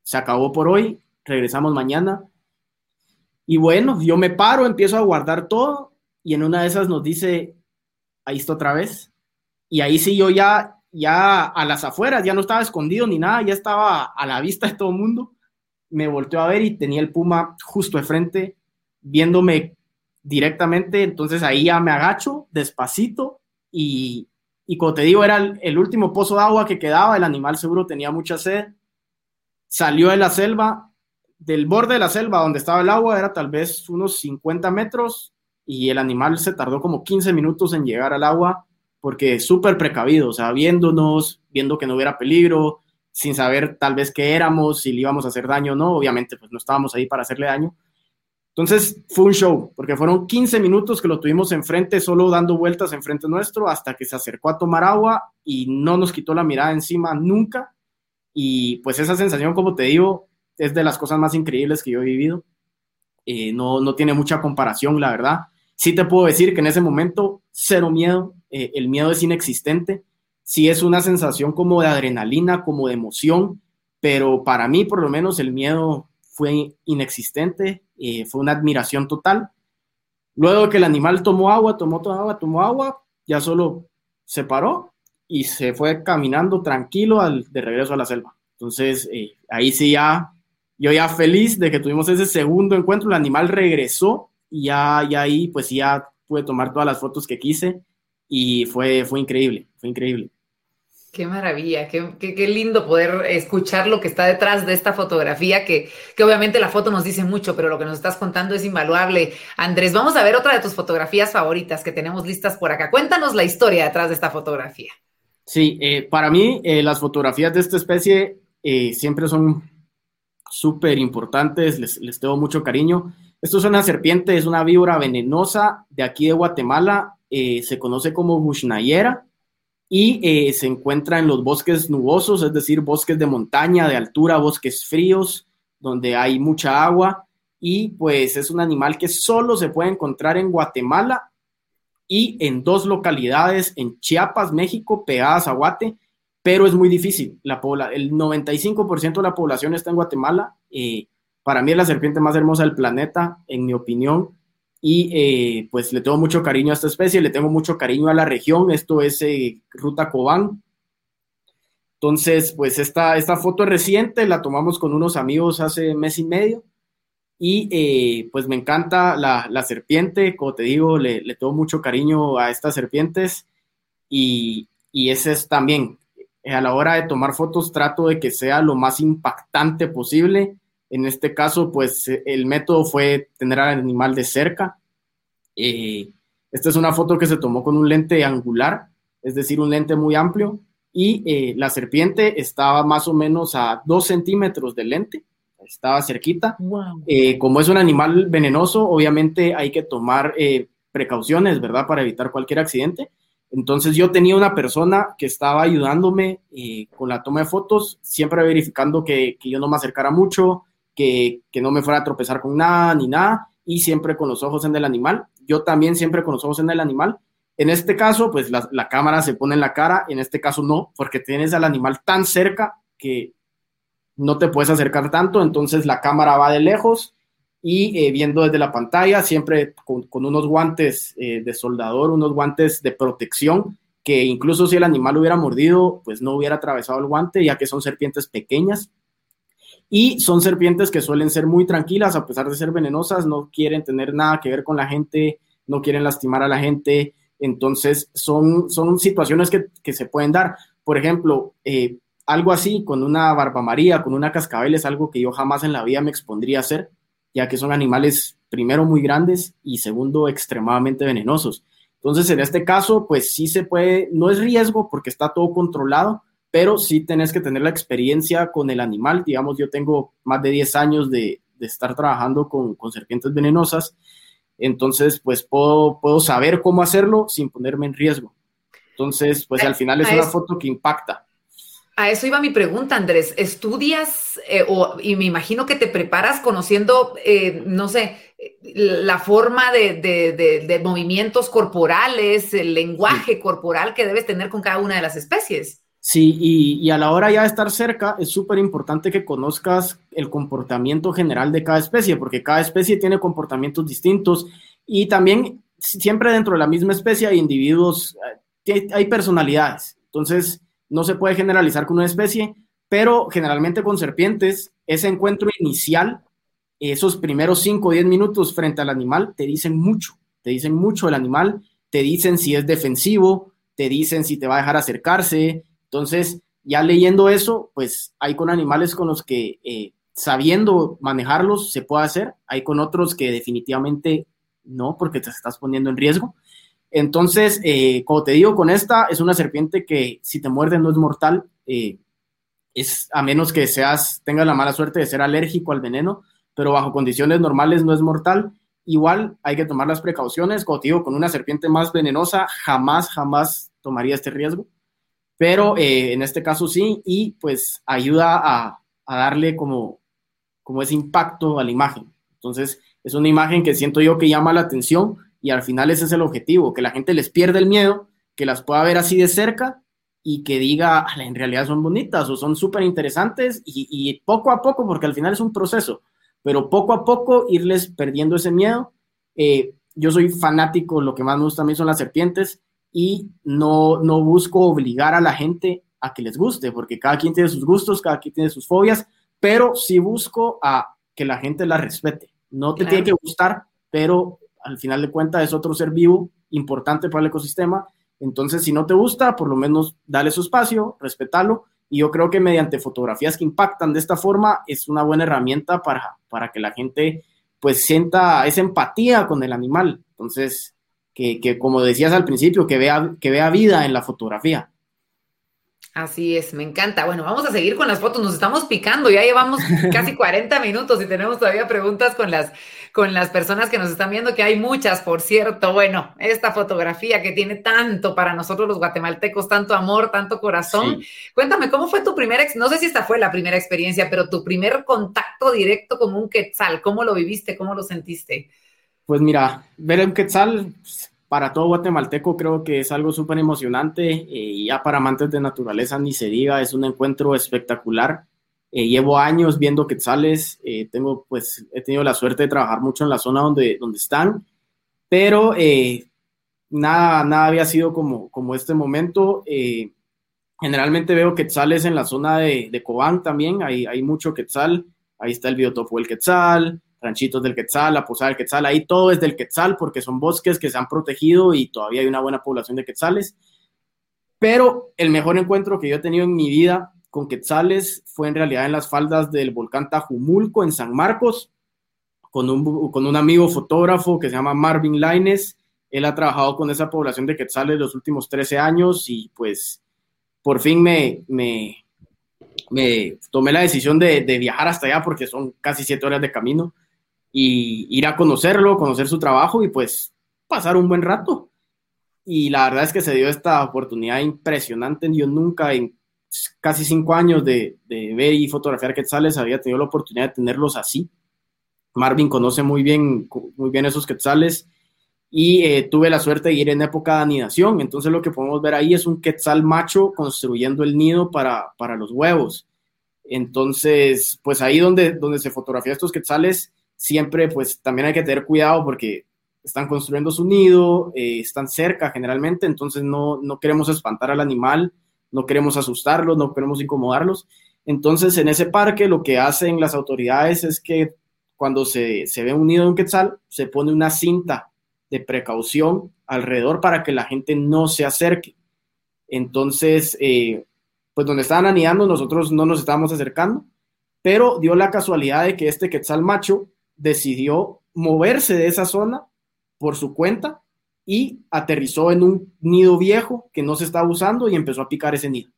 se acabó por hoy, regresamos mañana. Y bueno, yo me paro, empiezo a guardar todo y en una de esas nos dice, ahí está otra vez. Y ahí sí yo ya, ya a las afueras, ya no estaba escondido ni nada, ya estaba a la vista de todo el mundo. Me volteó a ver y tenía el puma justo de frente, viéndome directamente. Entonces ahí ya me agacho despacito y, como te digo, era el, último pozo de agua que quedaba, el animal seguro tenía mucha sed, salió de la selva, del borde de la selva donde estaba el agua era tal vez unos 50 metros y el animal se tardó como 15 minutos en llegar al agua porque súper precavido, o sea, viéndonos, viendo que no hubiera peligro, sin saber tal vez qué éramos, si le íbamos a hacer daño o no, obviamente pues no estábamos ahí para hacerle daño, entonces fue un show, porque fueron 15 minutos que lo tuvimos enfrente, solo dando vueltas enfrente nuestro, hasta que se acercó a tomar agua y no nos quitó la mirada encima nunca. Y pues esa sensación, como te digo, es de las cosas más increíbles que yo he vivido. Eh, no, no tiene mucha comparación, la verdad. Sí te puedo decir que en ese momento, cero miedo, eh, el miedo es inexistente. Sí es una sensación como de adrenalina, como de emoción, pero para mí por lo menos el miedo fue inexistente, eh, fue una admiración total. Luego que el animal tomó agua, tomó toda agua, tomó agua, ya solo se paró y se fue caminando tranquilo de regreso a la selva. Entonces, eh, ahí sí ya, yo ya feliz de que tuvimos ese segundo encuentro, el animal regresó y ya, ya ahí pues ya pude tomar todas las fotos que quise y fue, fue increíble, fue increíble. Qué maravilla, qué, qué, lindo poder escuchar lo que está detrás de esta fotografía, que, que, obviamente la foto nos dice mucho, pero lo que nos estás contando es invaluable. Andrés, vamos a ver otra de tus fotografías favoritas que tenemos listas por acá. Cuéntanos la historia detrás de esta fotografía. Sí, eh, para mí eh, las fotografías de esta especie eh, siempre son súper importantes, les, les, tengo mucho cariño. Esto es una serpiente, es una víbora venenosa de aquí de Guatemala, se conoce como bushnayera y eh, se encuentra en los bosques nubosos, es decir, bosques de montaña, de altura, bosques fríos, donde hay mucha agua y pues es un animal que solo se puede encontrar en Guatemala y en dos localidades en Chiapas, México, pegadas a Guate, pero es muy difícil. La el 95% de la población está en Guatemala. Eh, para mí es la serpiente más hermosa del planeta, en mi opinión, y eh, pues le tengo mucho cariño a esta especie, le tengo mucho cariño a la región, esto es eh, Ruta Cobán. Entonces, pues esta, esta foto es reciente, la tomamos con unos amigos hace mes y medio y eh, pues me encanta la, la, serpiente, como te digo, le, le, tengo mucho cariño a estas serpientes y, y ese es también, a la hora de tomar fotos trato de que sea lo más impactante posible. En este caso, pues el método fue tener al animal de cerca. Eh, esta es una foto que se tomó con un lente angular, es decir, un lente muy amplio, y eh, la serpiente estaba más o menos a dos centímetros del lente estaba cerquita. Eh, como es un animal venenoso, obviamente hay que tomar eh, precauciones, ¿verdad? Para evitar cualquier accidente. Entonces yo tenía una persona que estaba ayudándome eh, con la toma de fotos, siempre verificando que, yo no me acercara mucho, que, no me fuera a tropezar con nada ni nada, y siempre con los ojos en el animal. Yo también siempre con los ojos en el animal. En este caso, pues la, cámara se pone en la cara, en este caso no, porque tienes al animal tan cerca que no te puedes acercar tanto, entonces la cámara va de lejos y eh, viendo desde la pantalla, siempre con, unos guantes eh, de soldador, unos guantes de protección, que incluso si el animal hubiera mordido, pues no hubiera atravesado el guante, ya que son serpientes pequeñas. Y son serpientes que suelen ser muy tranquilas, a pesar de ser venenosas, no quieren tener nada que ver con la gente, no quieren lastimar a la gente. Entonces, son, son situaciones que, que se pueden dar. Por ejemplo, eh, algo así con una barba maría, con una cascabel, es algo que yo jamás en la vida me expondría a hacer, ya que son animales, primero, muy grandes y segundo, extremadamente venenosos. Entonces, en este caso, pues sí se puede, no es riesgo porque está todo controlado, pero sí tenés que tener la experiencia con el animal. Digamos, yo tengo más de 10 años de, estar trabajando con, serpientes venenosas, entonces, pues puedo, puedo saber cómo hacerlo sin ponerme en riesgo. Entonces, pues al final es una foto que impacta. A eso iba mi pregunta, Andrés. ¿Estudias eh, o, y me imagino que te preparas conociendo, eh, no sé, la forma de, movimientos corporales, el lenguaje corporal que debes tener con cada una de las especies? Sí, y, a la hora ya de estar cerca es súper importante que conozcas el comportamiento general de cada especie, porque cada especie tiene comportamientos distintos y también siempre dentro de la misma especie hay individuos, eh, hay personalidades. Entonces, no se puede generalizar con una especie, pero generalmente con serpientes, ese encuentro inicial, esos primeros 5 o 10 minutos frente al animal, te dicen mucho, te dicen mucho el animal, te dicen si es defensivo, te dicen si te va a dejar acercarse. Entonces, ya leyendo eso, pues hay con animales con los que eh, sabiendo manejarlos se puede hacer, hay con otros que definitivamente no, porque te estás poniendo en riesgo. Entonces, eh, como te digo, con esta es una serpiente que si te muerde no es mortal, eh, es a menos que seas, tengas la mala suerte de ser alérgico al veneno, pero bajo condiciones normales no es mortal. Igual hay que tomar las precauciones, como te digo, con una serpiente más venenosa jamás, jamás tomaría este riesgo, pero eh, en este caso sí, y pues ayuda a, a darle como, como ese impacto a la imagen. Entonces, es una imagen que siento yo que llama la atención y al final ese es el objetivo, que la gente les pierda el miedo, que las pueda ver así de cerca y que diga, en realidad son bonitas o son súper interesantes y, poco a poco, porque al final es un proceso, pero poco a poco irles perdiendo ese miedo. Eh, yo soy fanático, lo que más me gusta a mí son las serpientes y no, no busco obligar a la gente a que les guste, porque cada quien tiene sus gustos, cada quien tiene sus fobias, pero sí busco a que la gente la respete. No te tiene que gustar, pero al final de cuentas es otro ser vivo importante para el ecosistema. Entonces, si no te gusta, por lo menos dale su espacio, respétalo. Y yo creo que mediante fotografías que impactan de esta forma es una buena herramienta para, para que la gente pues sienta esa empatía con el animal. Entonces, que, que como decías al principio, que vea, que vea vida en la fotografía. Así es, me encanta. Bueno, vamos a seguir con las fotos. Nos estamos picando. Ya llevamos casi 40 minutos y tenemos todavía preguntas con las, con las personas que nos están viendo, que hay muchas, por cierto. Bueno, esta fotografía que tiene tanto para nosotros los guatemaltecos, tanto amor, tanto corazón. Cuéntame, ¿cómo fue tu primera, no sé si esta fue la primera experiencia, pero tu primer contacto directo con un quetzal? ¿Cómo lo viviste? ¿Cómo lo sentiste? Pues mira, ver un quetzal para todo guatemalteco creo que es algo súper emocionante eh, y ya para amantes de naturaleza ni se diga, es un encuentro espectacular. Eh, llevo años viendo quetzales, eh, tengo pues he tenido la suerte de trabajar mucho en la zona donde, donde están, pero nada, nada había sido como, como este momento. generalmente veo quetzales en la zona de, de Cobán también, hay, hay mucho quetzal, ahí está el biotopo del quetzal, ranchitos del Quetzal, la Posada del Quetzal, ahí todo es del Quetzal porque son bosques que se han protegido y todavía hay una buena población de quetzales. Pero el mejor encuentro que yo he tenido en mi vida con quetzales fue en realidad en las faldas del volcán Tajumulco en San Marcos, con un, con un amigo fotógrafo que se llama Marvin Laines. Él ha trabajado con esa población de quetzales los últimos 13 años y pues por fin me, me, me tomé la decisión de, de, viajar hasta allá porque son casi siete horas de camino y ir a conocerlo, conocer su trabajo y pues pasar un buen rato. Y la verdad es que se dio esta oportunidad impresionante. Yo nunca en casi cinco años de, de ver y fotografiar quetzales había tenido la oportunidad de tenerlos así. Marvin conoce muy bien, muy bien esos quetzales y eh, tuve la suerte de ir en época de anidación. Entonces lo que podemos ver ahí es un quetzal macho construyendo el nido para, para los huevos. Entonces, pues ahí donde, donde se fotografía estos quetzales, siempre pues también hay que tener cuidado porque están construyendo su nido, eh, están cerca generalmente, entonces no, no queremos espantar al animal, no queremos asustarlos, no queremos incomodarlos. Entonces en ese parque lo que hacen las autoridades es que cuando se, se ve un nido de un quetzal, se pone una cinta de precaución alrededor para que la gente no se acerque. Entonces, eh, pues donde estaban anidando, nosotros no nos estábamos acercando, pero dio la casualidad de que este quetzal macho decidió moverse de esa zona por su cuenta y aterrizó en un nido viejo que no se estaba usando y empezó a picar ese nido.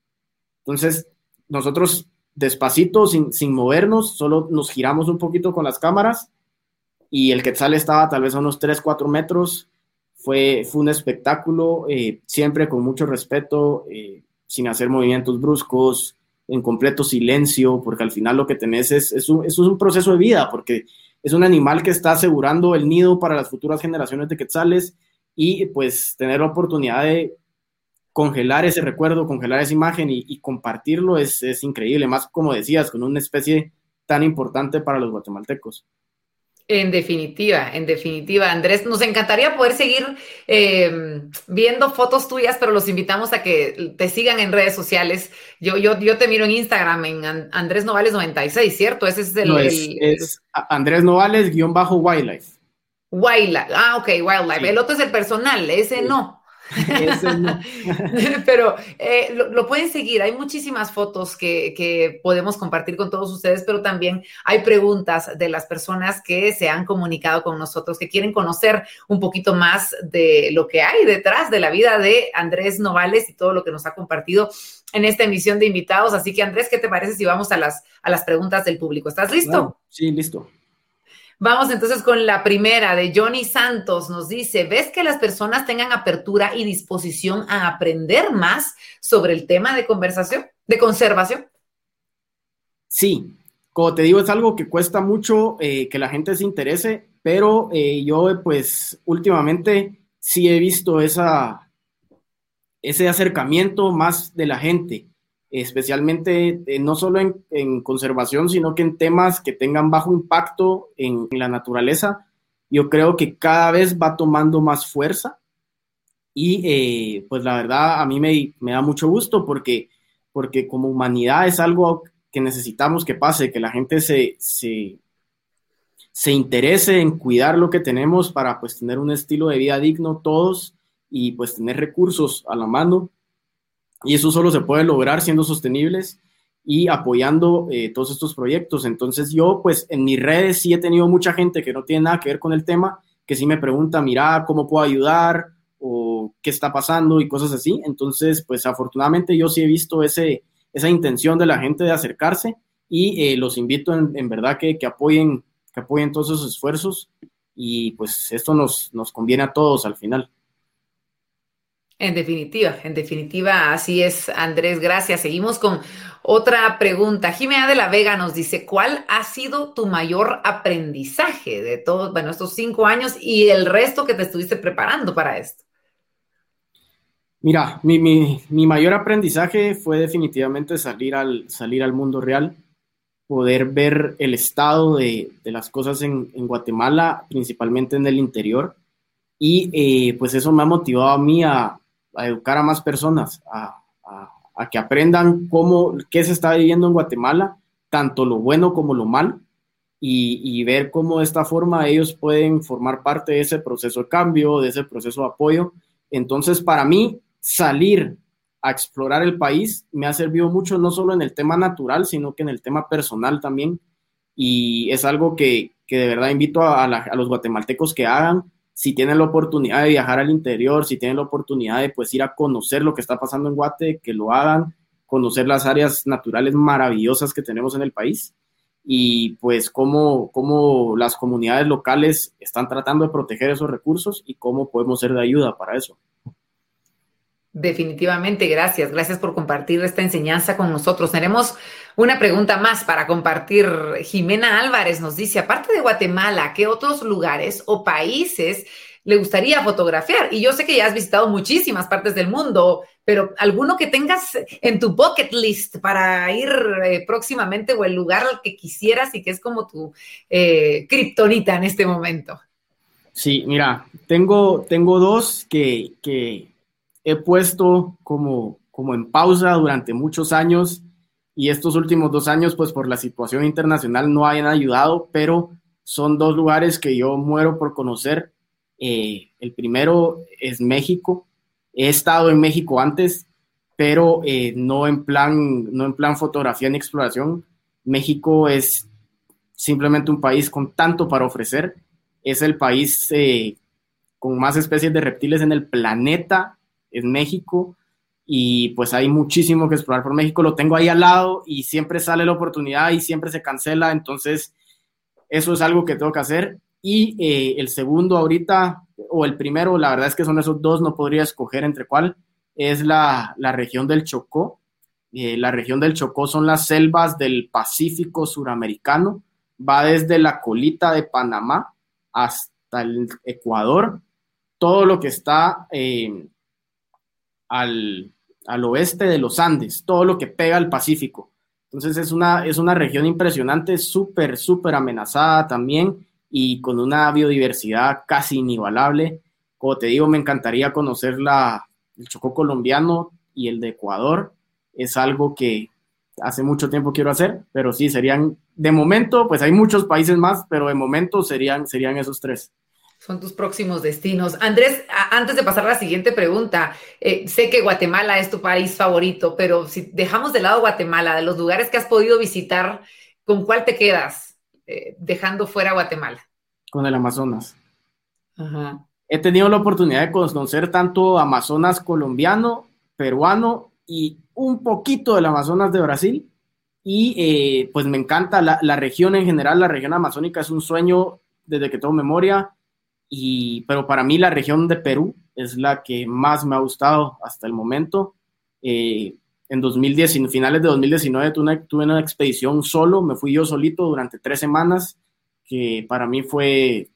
Entonces, nosotros despacito, sin, sin movernos, solo nos giramos un poquito con las cámaras y el quetzal estaba tal vez a unos 3, 4 metros. Fue, fue un espectáculo, eh, siempre con mucho respeto, eh, sin hacer movimientos bruscos, en completo silencio, porque al final lo que tenés es, es, un, es un proceso de vida, porque es un animal que está asegurando el nido para las futuras generaciones de quetzales y pues tener la oportunidad de congelar ese recuerdo, congelar esa imagen y, compartirlo es, increíble, más como decías, con una especie tan importante para los guatemaltecos. En definitiva, en definitiva, Andrés, nos encantaría poder seguir eh, viendo fotos tuyas, pero los invitamos a que te sigan en redes sociales. Yo, yo, yo te miro en Instagram, en Andrés Novales 96, ¿cierto? Ese es el... es, Andrés Novales guion bajo Wildlife. Wildlife, ah, ok, Wildlife. El otro es el personal, ese no. pero eh, lo, pueden seguir. Hay muchísimas fotos que, que, podemos compartir con todos ustedes, pero también hay preguntas de las personas que se han comunicado con nosotros, que quieren conocer un poquito más de lo que hay detrás de la vida de Andrés Novales y todo lo que nos ha compartido en esta emisión de invitados. Así que Andrés, ¿qué te parece si vamos a las, a las preguntas del público? ¿Estás listo? sí, listo. Vamos entonces con la primera de Johnny Santos. Nos dice, ¿ves que las personas tengan apertura y disposición a aprender más sobre el tema de conversación, de conservación? Sí, como te digo, es algo que cuesta mucho eh, que la gente se interese, pero eh, yo pues últimamente sí he visto ese acercamiento más de la gente especialmente eh, no solo en, conservación, sino que en temas que tengan bajo impacto en, la naturaleza, yo creo que cada vez va tomando más fuerza. Y eh, pues la verdad a mí me, da mucho gusto porque, porque como humanidad es algo que necesitamos que pase, que la gente se, se, se interese en cuidar lo que tenemos para pues tener un estilo de vida digno todos y pues tener recursos a la mano y eso solo se puede lograr siendo sostenibles y apoyando eh, todos estos proyectos. Entonces yo, pues en mis redes sí he tenido mucha gente que no tiene nada que ver con el tema, que sí me pregunta, mira, ¿cómo puedo ayudar? o qué está pasando y cosas así. Entonces, pues afortunadamente yo sí he visto ese, esa intención de la gente de acercarse y eh, los invito en, verdad que, que, apoyen, que apoyen todos esos esfuerzos y pues esto nos, nos conviene a todos al final. En definitiva, en definitiva, así es, Andrés, gracias. Seguimos con otra pregunta. Jimena de la Vega nos dice, ¿cuál ha sido tu mayor aprendizaje de todos, bueno, estos cinco años y el resto que te estuviste preparando para esto? Mira, mi, mayor aprendizaje fue definitivamente salir al, salir al mundo real, poder ver el estado de, las cosas en, Guatemala, principalmente en el interior, y eh, pues eso me ha motivado a mí a, a educar a más personas, a, que aprendan cómo, qué se está viviendo en Guatemala, tanto lo bueno como lo mal, y, ver cómo de esta forma ellos pueden formar parte de ese proceso de cambio, de ese proceso de apoyo. Entonces, para mí, salir a explorar el país me ha servido mucho, no solo en el tema natural, sino que en el tema personal también. Y es algo que, de verdad invito a, a los guatemaltecos que hagan, si tienen la oportunidad de viajar al interior, si tienen la oportunidad de pues ir a conocer lo que está pasando en Guate, que lo hagan, conocer las áreas naturales maravillosas que tenemos en el país y pues cómo, cómo las comunidades locales están tratando de proteger esos recursos y cómo podemos ser de ayuda para eso. Definitivamente, gracias. Gracias por compartir esta enseñanza con nosotros. Tenemos una pregunta más para compartir. Jimena Álvarez nos dice, aparte de Guatemala, ¿qué otros lugares o países le gustaría fotografiar? Y yo sé que ya has visitado muchísimas partes del mundo, pero alguno que tengas en tu bucket list para ir eh, próximamente o el lugar al que quisieras y que es como tu eh, kriptonita en este momento. Sí, mira, tengo, tengo dos que, que he puesto como, como en pausa durante muchos años y estos últimos dos años, pues por la situación internacional no hayan ayudado, pero son dos lugares que yo muero por conocer. Eh, el primero es México. He estado en México antes, pero eh, no, en plan, no en plan fotografía ni exploración. México es simplemente un país con tanto para ofrecer. Es el país eh, con más especies de reptiles en el planeta en México y pues hay muchísimo que explorar por México, lo tengo ahí al lado y siempre sale la oportunidad y siempre se cancela, entonces eso es algo que tengo que hacer. Y eh, el segundo ahorita, o el primero, la verdad es que son esos dos, no podría escoger entre cuál, es la, región del Chocó. Eh, la región del Chocó son las selvas del Pacífico suramericano, va desde la colita de Panamá hasta el Ecuador, todo lo que está eh, al, oeste de los Andes, todo lo que pega al Pacífico. Entonces es una, es una región impresionante, súper, súper amenazada también y con una biodiversidad casi inigualable. Como te digo, me encantaría conocer la, el Chocó colombiano y el de Ecuador. Es algo que hace mucho tiempo quiero hacer, pero sí, serían, de momento, pues hay muchos países más, pero de momento serían, serían esos tres son tus próximos destinos. Andrés, antes de pasar a la siguiente pregunta, eh, sé que Guatemala es tu país favorito, pero si dejamos de lado Guatemala, de los lugares que has podido visitar, ¿con cuál te quedas eh, dejando fuera Guatemala? Con el Amazonas. He tenido la oportunidad de conocer tanto Amazonas colombiano, peruano y un poquito del Amazonas de Brasil. Y eh, pues me encanta la, la región en general, la región amazónica es un sueño desde que tengo memoria y, pero para mí la región de Perú es la que más me ha gustado hasta el momento. Eh, en 2010, finales de 2019 tuve una, tuve una expedición solo, me fui yo solito durante tres semanas, que para mí fue,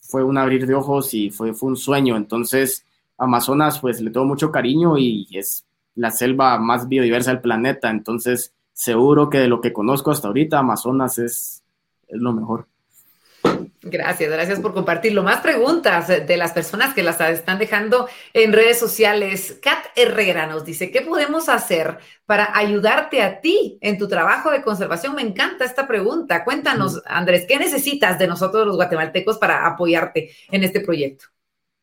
fue un abrir de ojos y fue, fue un sueño. Entonces, Amazonas, pues le tengo mucho cariño y es la selva más biodiversa del planeta. Entonces, seguro que de lo que conozco hasta ahorita, Amazonas es, es lo mejor. Gracias, gracias por compartirlo. Más preguntas de las personas que las están dejando en redes sociales. Kat Herrera nos dice, ¿qué podemos hacer para ayudarte a ti en tu trabajo de conservación? Me encanta esta pregunta. Cuéntanos, Andrés, ¿qué necesitas de nosotros los guatemaltecos para apoyarte en este proyecto?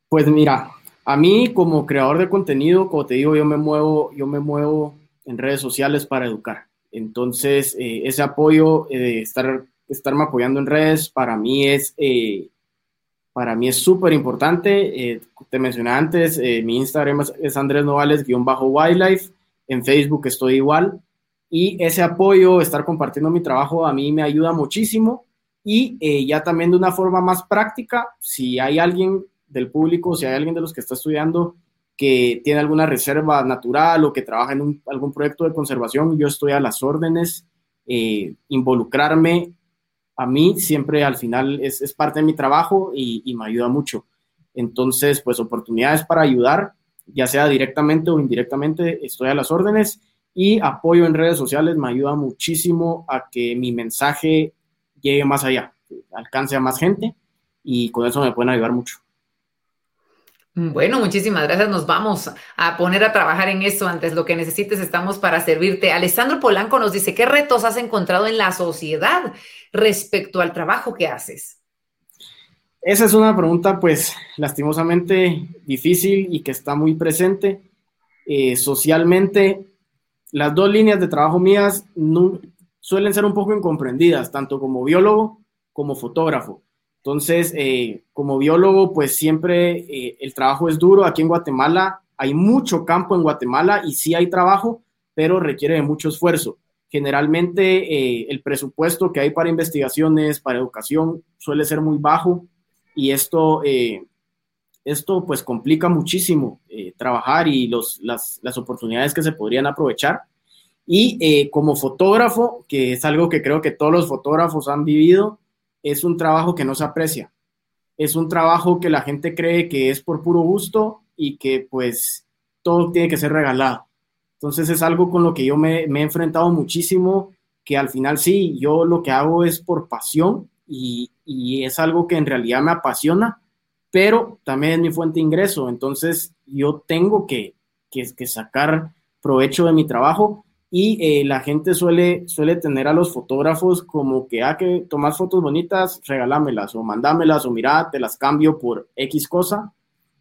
Pues mira, a mí como creador de contenido, como te digo, yo me muevo, yo me muevo en redes sociales para educar. Entonces, eh, ese apoyo eh, de estar estarme apoyando en redes para mí es, eh, para mí es súper importante. Eh, te mencioné antes, eh, mi Instagram es, Andrés Novales-wildlife, en Facebook estoy igual. Y ese apoyo, estar compartiendo mi trabajo, a mí me ayuda muchísimo. Y eh, ya también de una forma más práctica, si hay alguien del público, si hay alguien de los que está estudiando que tiene alguna reserva natural o que trabaja en algún proyecto de conservación, yo estoy a las órdenes. Eh, involucrarme a mí siempre al final es, es parte de mi trabajo y, me ayuda mucho. Entonces, pues oportunidades para ayudar, ya sea directamente o indirectamente, estoy a las órdenes y apoyo en redes sociales me ayuda muchísimo a que mi mensaje llegue más allá, alcance a más gente y con eso me pueden ayudar mucho. Bueno, muchísimas gracias. Nos vamos a poner a trabajar en eso. Antes lo que necesites, estamos para servirte. Alessandro Polanco nos dice, ¿qué retos has encontrado en la sociedad respecto al trabajo que haces? Esa es una pregunta, pues, lastimosamente difícil y que está muy presente. Eh, socialmente, las dos líneas de trabajo mías suelen ser un poco incomprendidas, tanto como biólogo como fotógrafo. Entonces, eh, como biólogo, pues siempre eh, el trabajo es duro. Aquí en Guatemala hay mucho campo en Guatemala y sí hay trabajo, pero requiere de mucho esfuerzo. Generalmente eh, el presupuesto que hay para investigaciones, para educación, suele ser muy bajo y esto, esto pues complica muchísimo trabajar y los, las, las, oportunidades que se podrían aprovechar. Y como fotógrafo, que es algo que creo que todos los fotógrafos han vivido, es un trabajo que no se aprecia. Es un trabajo que la gente cree que es por puro gusto y que pues todo tiene que ser regalado. Entonces es algo con lo que yo me, he enfrentado muchísimo, que al final sí, yo lo que hago es por pasión y, es algo que en realidad me apasiona, pero también es mi fuente de ingreso. Entonces yo tengo que, que sacar provecho de mi trabajo y eh, la gente suele, suele tener a los fotógrafos como que, ah, que tomas fotos bonitas, regálamelas o mandámelas o mira, te las cambio por X cosa,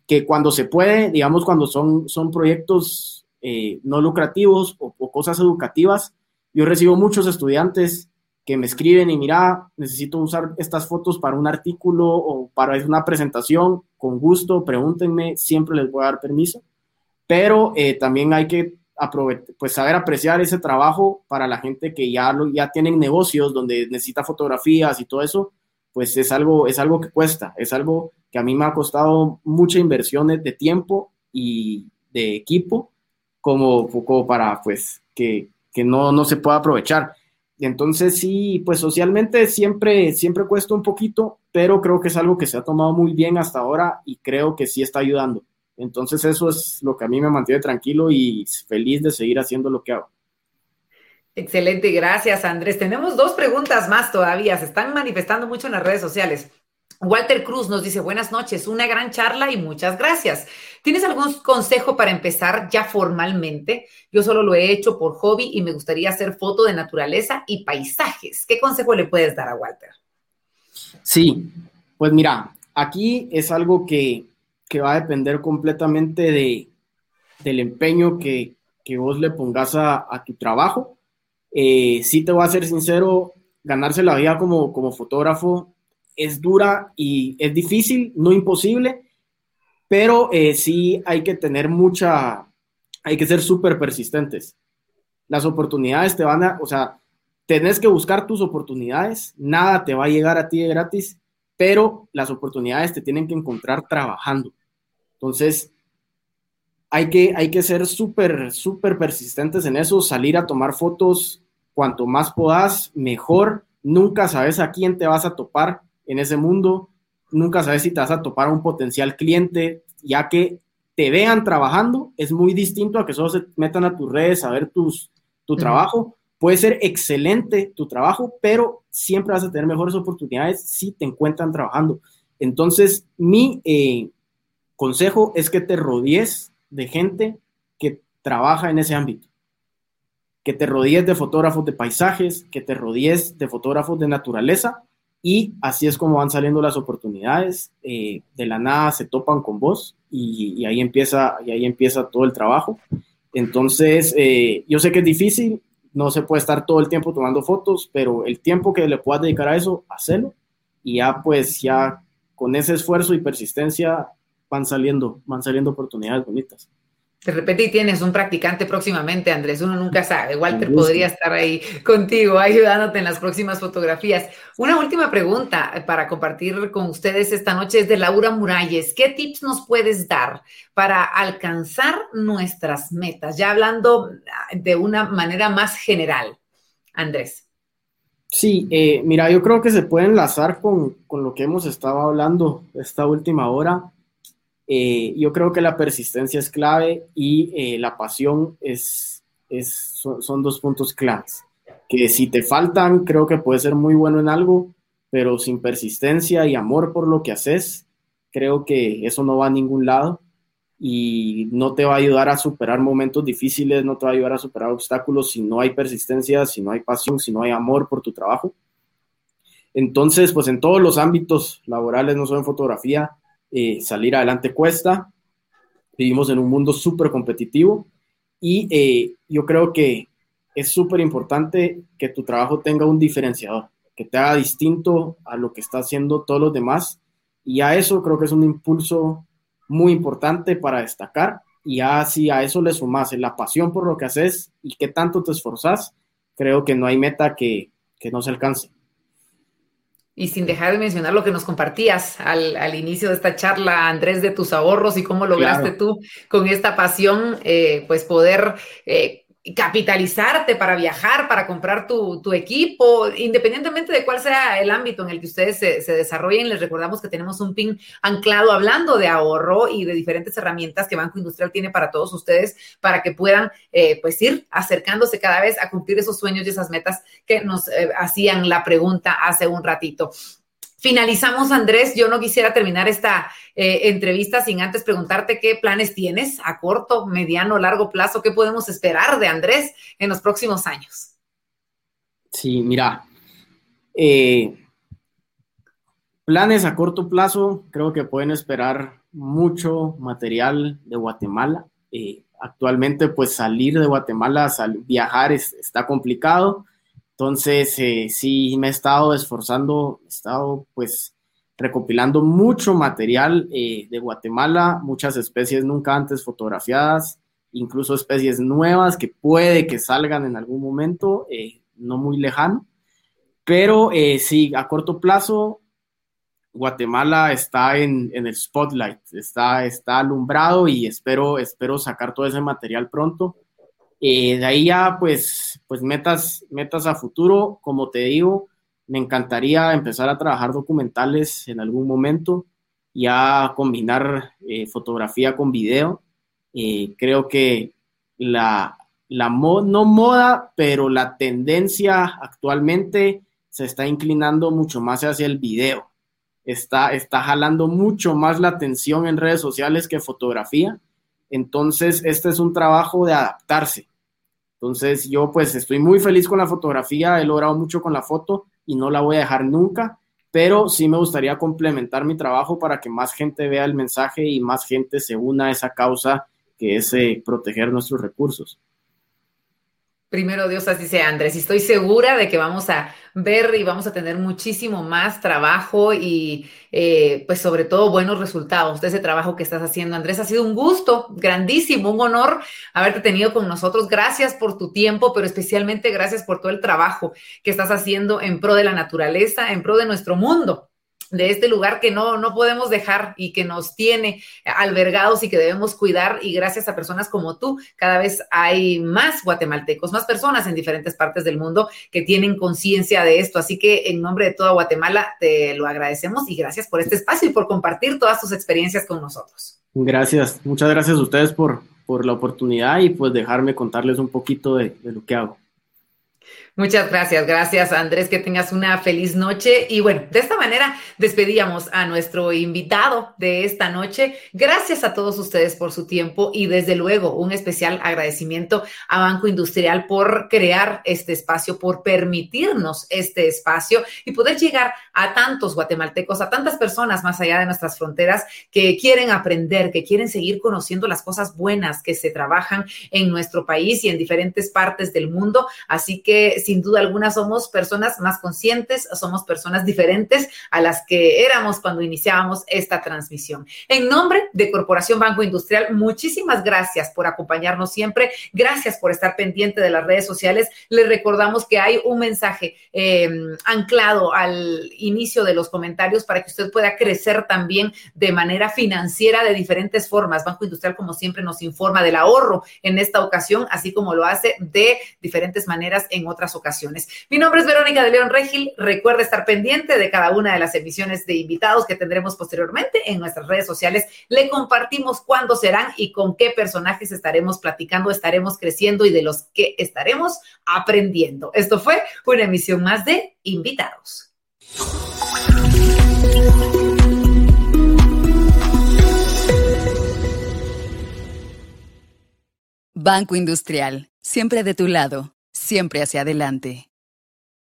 que cuando se puede, digamos, cuando son, son proyectos eh, no lucrativos o, cosas educativas, yo recibo muchos estudiantes que me escriben y mira, necesito usar estas fotos para un artículo o para una presentación, con gusto, pregúntenme, siempre les voy a dar permiso, pero eh, también hay que pues saber apreciar ese trabajo para la gente que ya, lo, ya tienen negocios donde necesita fotografías y todo eso, pues es algo, es algo que cuesta, es algo que a mí me ha costado mucha inversiones de tiempo y de equipo como, como para pues que, que no, no se pueda aprovechar. Y entonces sí, pues socialmente siempre, siempre cuesta un poquito, pero creo que es algo que se ha tomado muy bien hasta ahora y creo que sí está ayudando. Entonces eso es lo que a mí me mantiene tranquilo y feliz de seguir haciendo lo que hago. Excelente, gracias Andrés. Tenemos dos preguntas más todavía, se están manifestando mucho en las redes sociales. Walter Cruz nos dice, buenas noches, una gran charla y muchas gracias. ¿Tienes algún consejo para empezar ya formalmente? Yo solo lo he hecho por hobby y me gustaría hacer foto de naturaleza y paisajes. ¿Qué consejo le puedes dar a Walter? Sí, pues mira, aquí es algo que que va a depender completamente de, del empeño que, que vos le pongas a, a tu trabajo. Eh, sí te voy a ser sincero, ganarse la vida como, como fotógrafo es dura y es difícil, no imposible, pero eh, sí hay que tener mucha, hay que ser súper persistentes. Las oportunidades te van a, o sea, tenés que buscar tus oportunidades, nada te va a llegar a ti de gratis pero las oportunidades te tienen que encontrar trabajando. Entonces, hay que, hay que ser súper, súper persistentes en eso, salir a tomar fotos cuanto más puedas, mejor. Nunca sabes a quién te vas a topar en ese mundo, nunca sabes si te vas a topar a un potencial cliente, ya que te vean trabajando, es muy distinto a que solo se metan a tus redes a ver tus, tu trabajo Puede ser excelente tu trabajo, pero siempre vas a tener mejores oportunidades si te encuentran trabajando. Entonces, mi eh, consejo es que te rodees de gente que trabaja en ese ámbito. Que te rodees de fotógrafos de paisajes, que te rodees de fotógrafos de naturaleza y así es como van saliendo las oportunidades. Eh, de la nada se topan con vos y, ahí, empieza, y ahí empieza todo el trabajo. Entonces, eh, yo sé que es difícil, no se puede estar todo el tiempo tomando fotos, pero el tiempo que le puedas dedicar a eso, hacerlo. Y ya pues ya con ese esfuerzo y persistencia van saliendo, van saliendo oportunidades bonitas. De repente tienes un practicante próximamente, Andrés, uno nunca sabe. Walter podría estar ahí contigo, ayudándote en las próximas fotografías. Una última pregunta para compartir con ustedes esta noche es de Laura Muralles. ¿Qué tips nos puedes dar para alcanzar nuestras metas? Ya hablando de una manera más general, Andrés. Sí, eh, mira, yo creo que se puede enlazar con, con lo que hemos estado hablando esta última hora eh, yo creo que la persistencia es clave y eh, la pasión es, es son, dos puntos claves. Que si te faltan, creo que puedes ser muy bueno en algo, pero sin persistencia y amor por lo que haces, creo que eso no va a ningún lado y no te va a ayudar a superar momentos difíciles, no te va a ayudar a superar obstáculos si no hay persistencia, si no hay pasión, si no hay amor por tu trabajo. Entonces, pues en todos los ámbitos laborales, no solo en fotografía, eh, salir adelante cuesta, vivimos en un mundo súper competitivo y eh, yo creo que es súper importante que tu trabajo tenga un diferenciador, que te haga distinto a lo que está haciendo todos los demás. Y a eso creo que es un impulso muy importante para destacar. Y así a eso le sumas la pasión por lo que haces y que tanto te esforzas, creo que no hay meta que, que no se alcance. Y sin dejar de mencionar lo que nos compartías al, inicio de esta charla, Andrés, de tus ahorros y cómo lograste tú con esta pasión, eh, pues poder eh, capitalizarte para viajar, para comprar tu, equipo, independientemente de cuál sea el ámbito en el que ustedes se, desarrollen. Les recordamos que tenemos un pin anclado hablando de ahorro y de diferentes herramientas que Banco Industrial tiene para todos ustedes para que puedan eh, pues ir acercándose cada vez a cumplir esos sueños y esas metas que nos eh, hacían la pregunta hace un ratito. Finalizamos, Andrés. Yo no quisiera terminar esta eh, entrevista sin antes preguntarte qué planes tienes a corto, mediano, largo plazo, qué podemos esperar de Andrés en los próximos años. Sí, mira, eh, planes a corto plazo, creo que pueden esperar mucho material de Guatemala. Eh, actualmente, pues salir de Guatemala, viajar está complicado entonces, eh, sí, me he estado esforzando, he estado pues recopilando mucho material eh, de Guatemala, muchas especies nunca antes fotografiadas, incluso especies nuevas que puede que salgan en algún momento, eh, no muy lejano. Pero sí, a corto plazo, Guatemala está en, en, el spotlight, está, está alumbrado y espero, espero sacar todo ese material pronto. Eh, de ahí ya, pues, pues metas, metas a futuro, como te digo, me encantaría empezar a trabajar documentales en algún momento, ya combinar eh, fotografía con video. Eh, creo que la, la no moda, pero la tendencia actualmente se está inclinando mucho más hacia el video. Está, está jalando mucho más la atención en redes sociales que fotografía. Entonces, este es un trabajo de adaptarse. Entonces, yo pues estoy muy feliz con la fotografía, he logrado mucho con la foto y no la voy a dejar nunca, pero sí me gustaría complementar mi trabajo para que más gente vea el mensaje y más gente se una a esa causa que es eh, proteger nuestros recursos. Primero Dios, así sea, Andrés. Y estoy segura de que vamos a ver y vamos a tener muchísimo más trabajo y eh, pues sobre todo buenos resultados de ese trabajo que estás haciendo. Andrés, ha sido un gusto grandísimo, un honor haberte tenido con nosotros. Gracias por tu tiempo, pero especialmente gracias por todo el trabajo que estás haciendo en pro de la naturaleza, en pro de nuestro mundo de este lugar que no, no podemos dejar y que nos tiene albergados y que debemos cuidar. Y gracias a personas como tú, cada vez hay más guatemaltecos, más personas en diferentes partes del mundo que tienen conciencia de esto. Así que en nombre de toda Guatemala te lo agradecemos y gracias por este espacio y por compartir todas tus experiencias con nosotros. Gracias, muchas gracias a ustedes por, por la oportunidad y pues dejarme contarles un poquito de lo que hago. Muchas gracias, gracias Andrés, que tengas una feliz noche. Y bueno, de esta manera despedíamos a nuestro invitado de esta noche. Gracias a todos ustedes por su tiempo y desde luego un especial agradecimiento a Banco Industrial por crear este espacio, por permitirnos este espacio y poder llegar a tantos guatemaltecos, a tantas personas más allá de nuestras fronteras que quieren aprender, que quieren seguir conociendo las cosas buenas que se trabajan en nuestro país y en diferentes partes del mundo. Así que sin duda alguna somos personas más conscientes, somos personas diferentes a las que éramos cuando iniciábamos esta transmisión. En nombre de Corporación Banco Industrial, muchísimas gracias por acompañarnos siempre. Gracias por estar pendiente de las redes sociales. Les recordamos que hay un mensaje eh, anclado al inicio de los comentarios para que usted pueda crecer también de manera financiera de diferentes formas. Banco Industrial, como siempre, nos informa del ahorro en esta ocasión, así como lo hace de diferentes maneras en otras ocasiones. Mi nombre es Verónica de León Regil. Recuerde estar pendiente de cada una de las emisiones de invitados que tendremos posteriormente en nuestras redes sociales. Le compartimos cuándo serán y con qué personajes estaremos platicando, estaremos creciendo y de los que estaremos aprendiendo. Esto fue una emisión más de invitados. Banco Industrial, siempre de tu lado, siempre hacia adelante.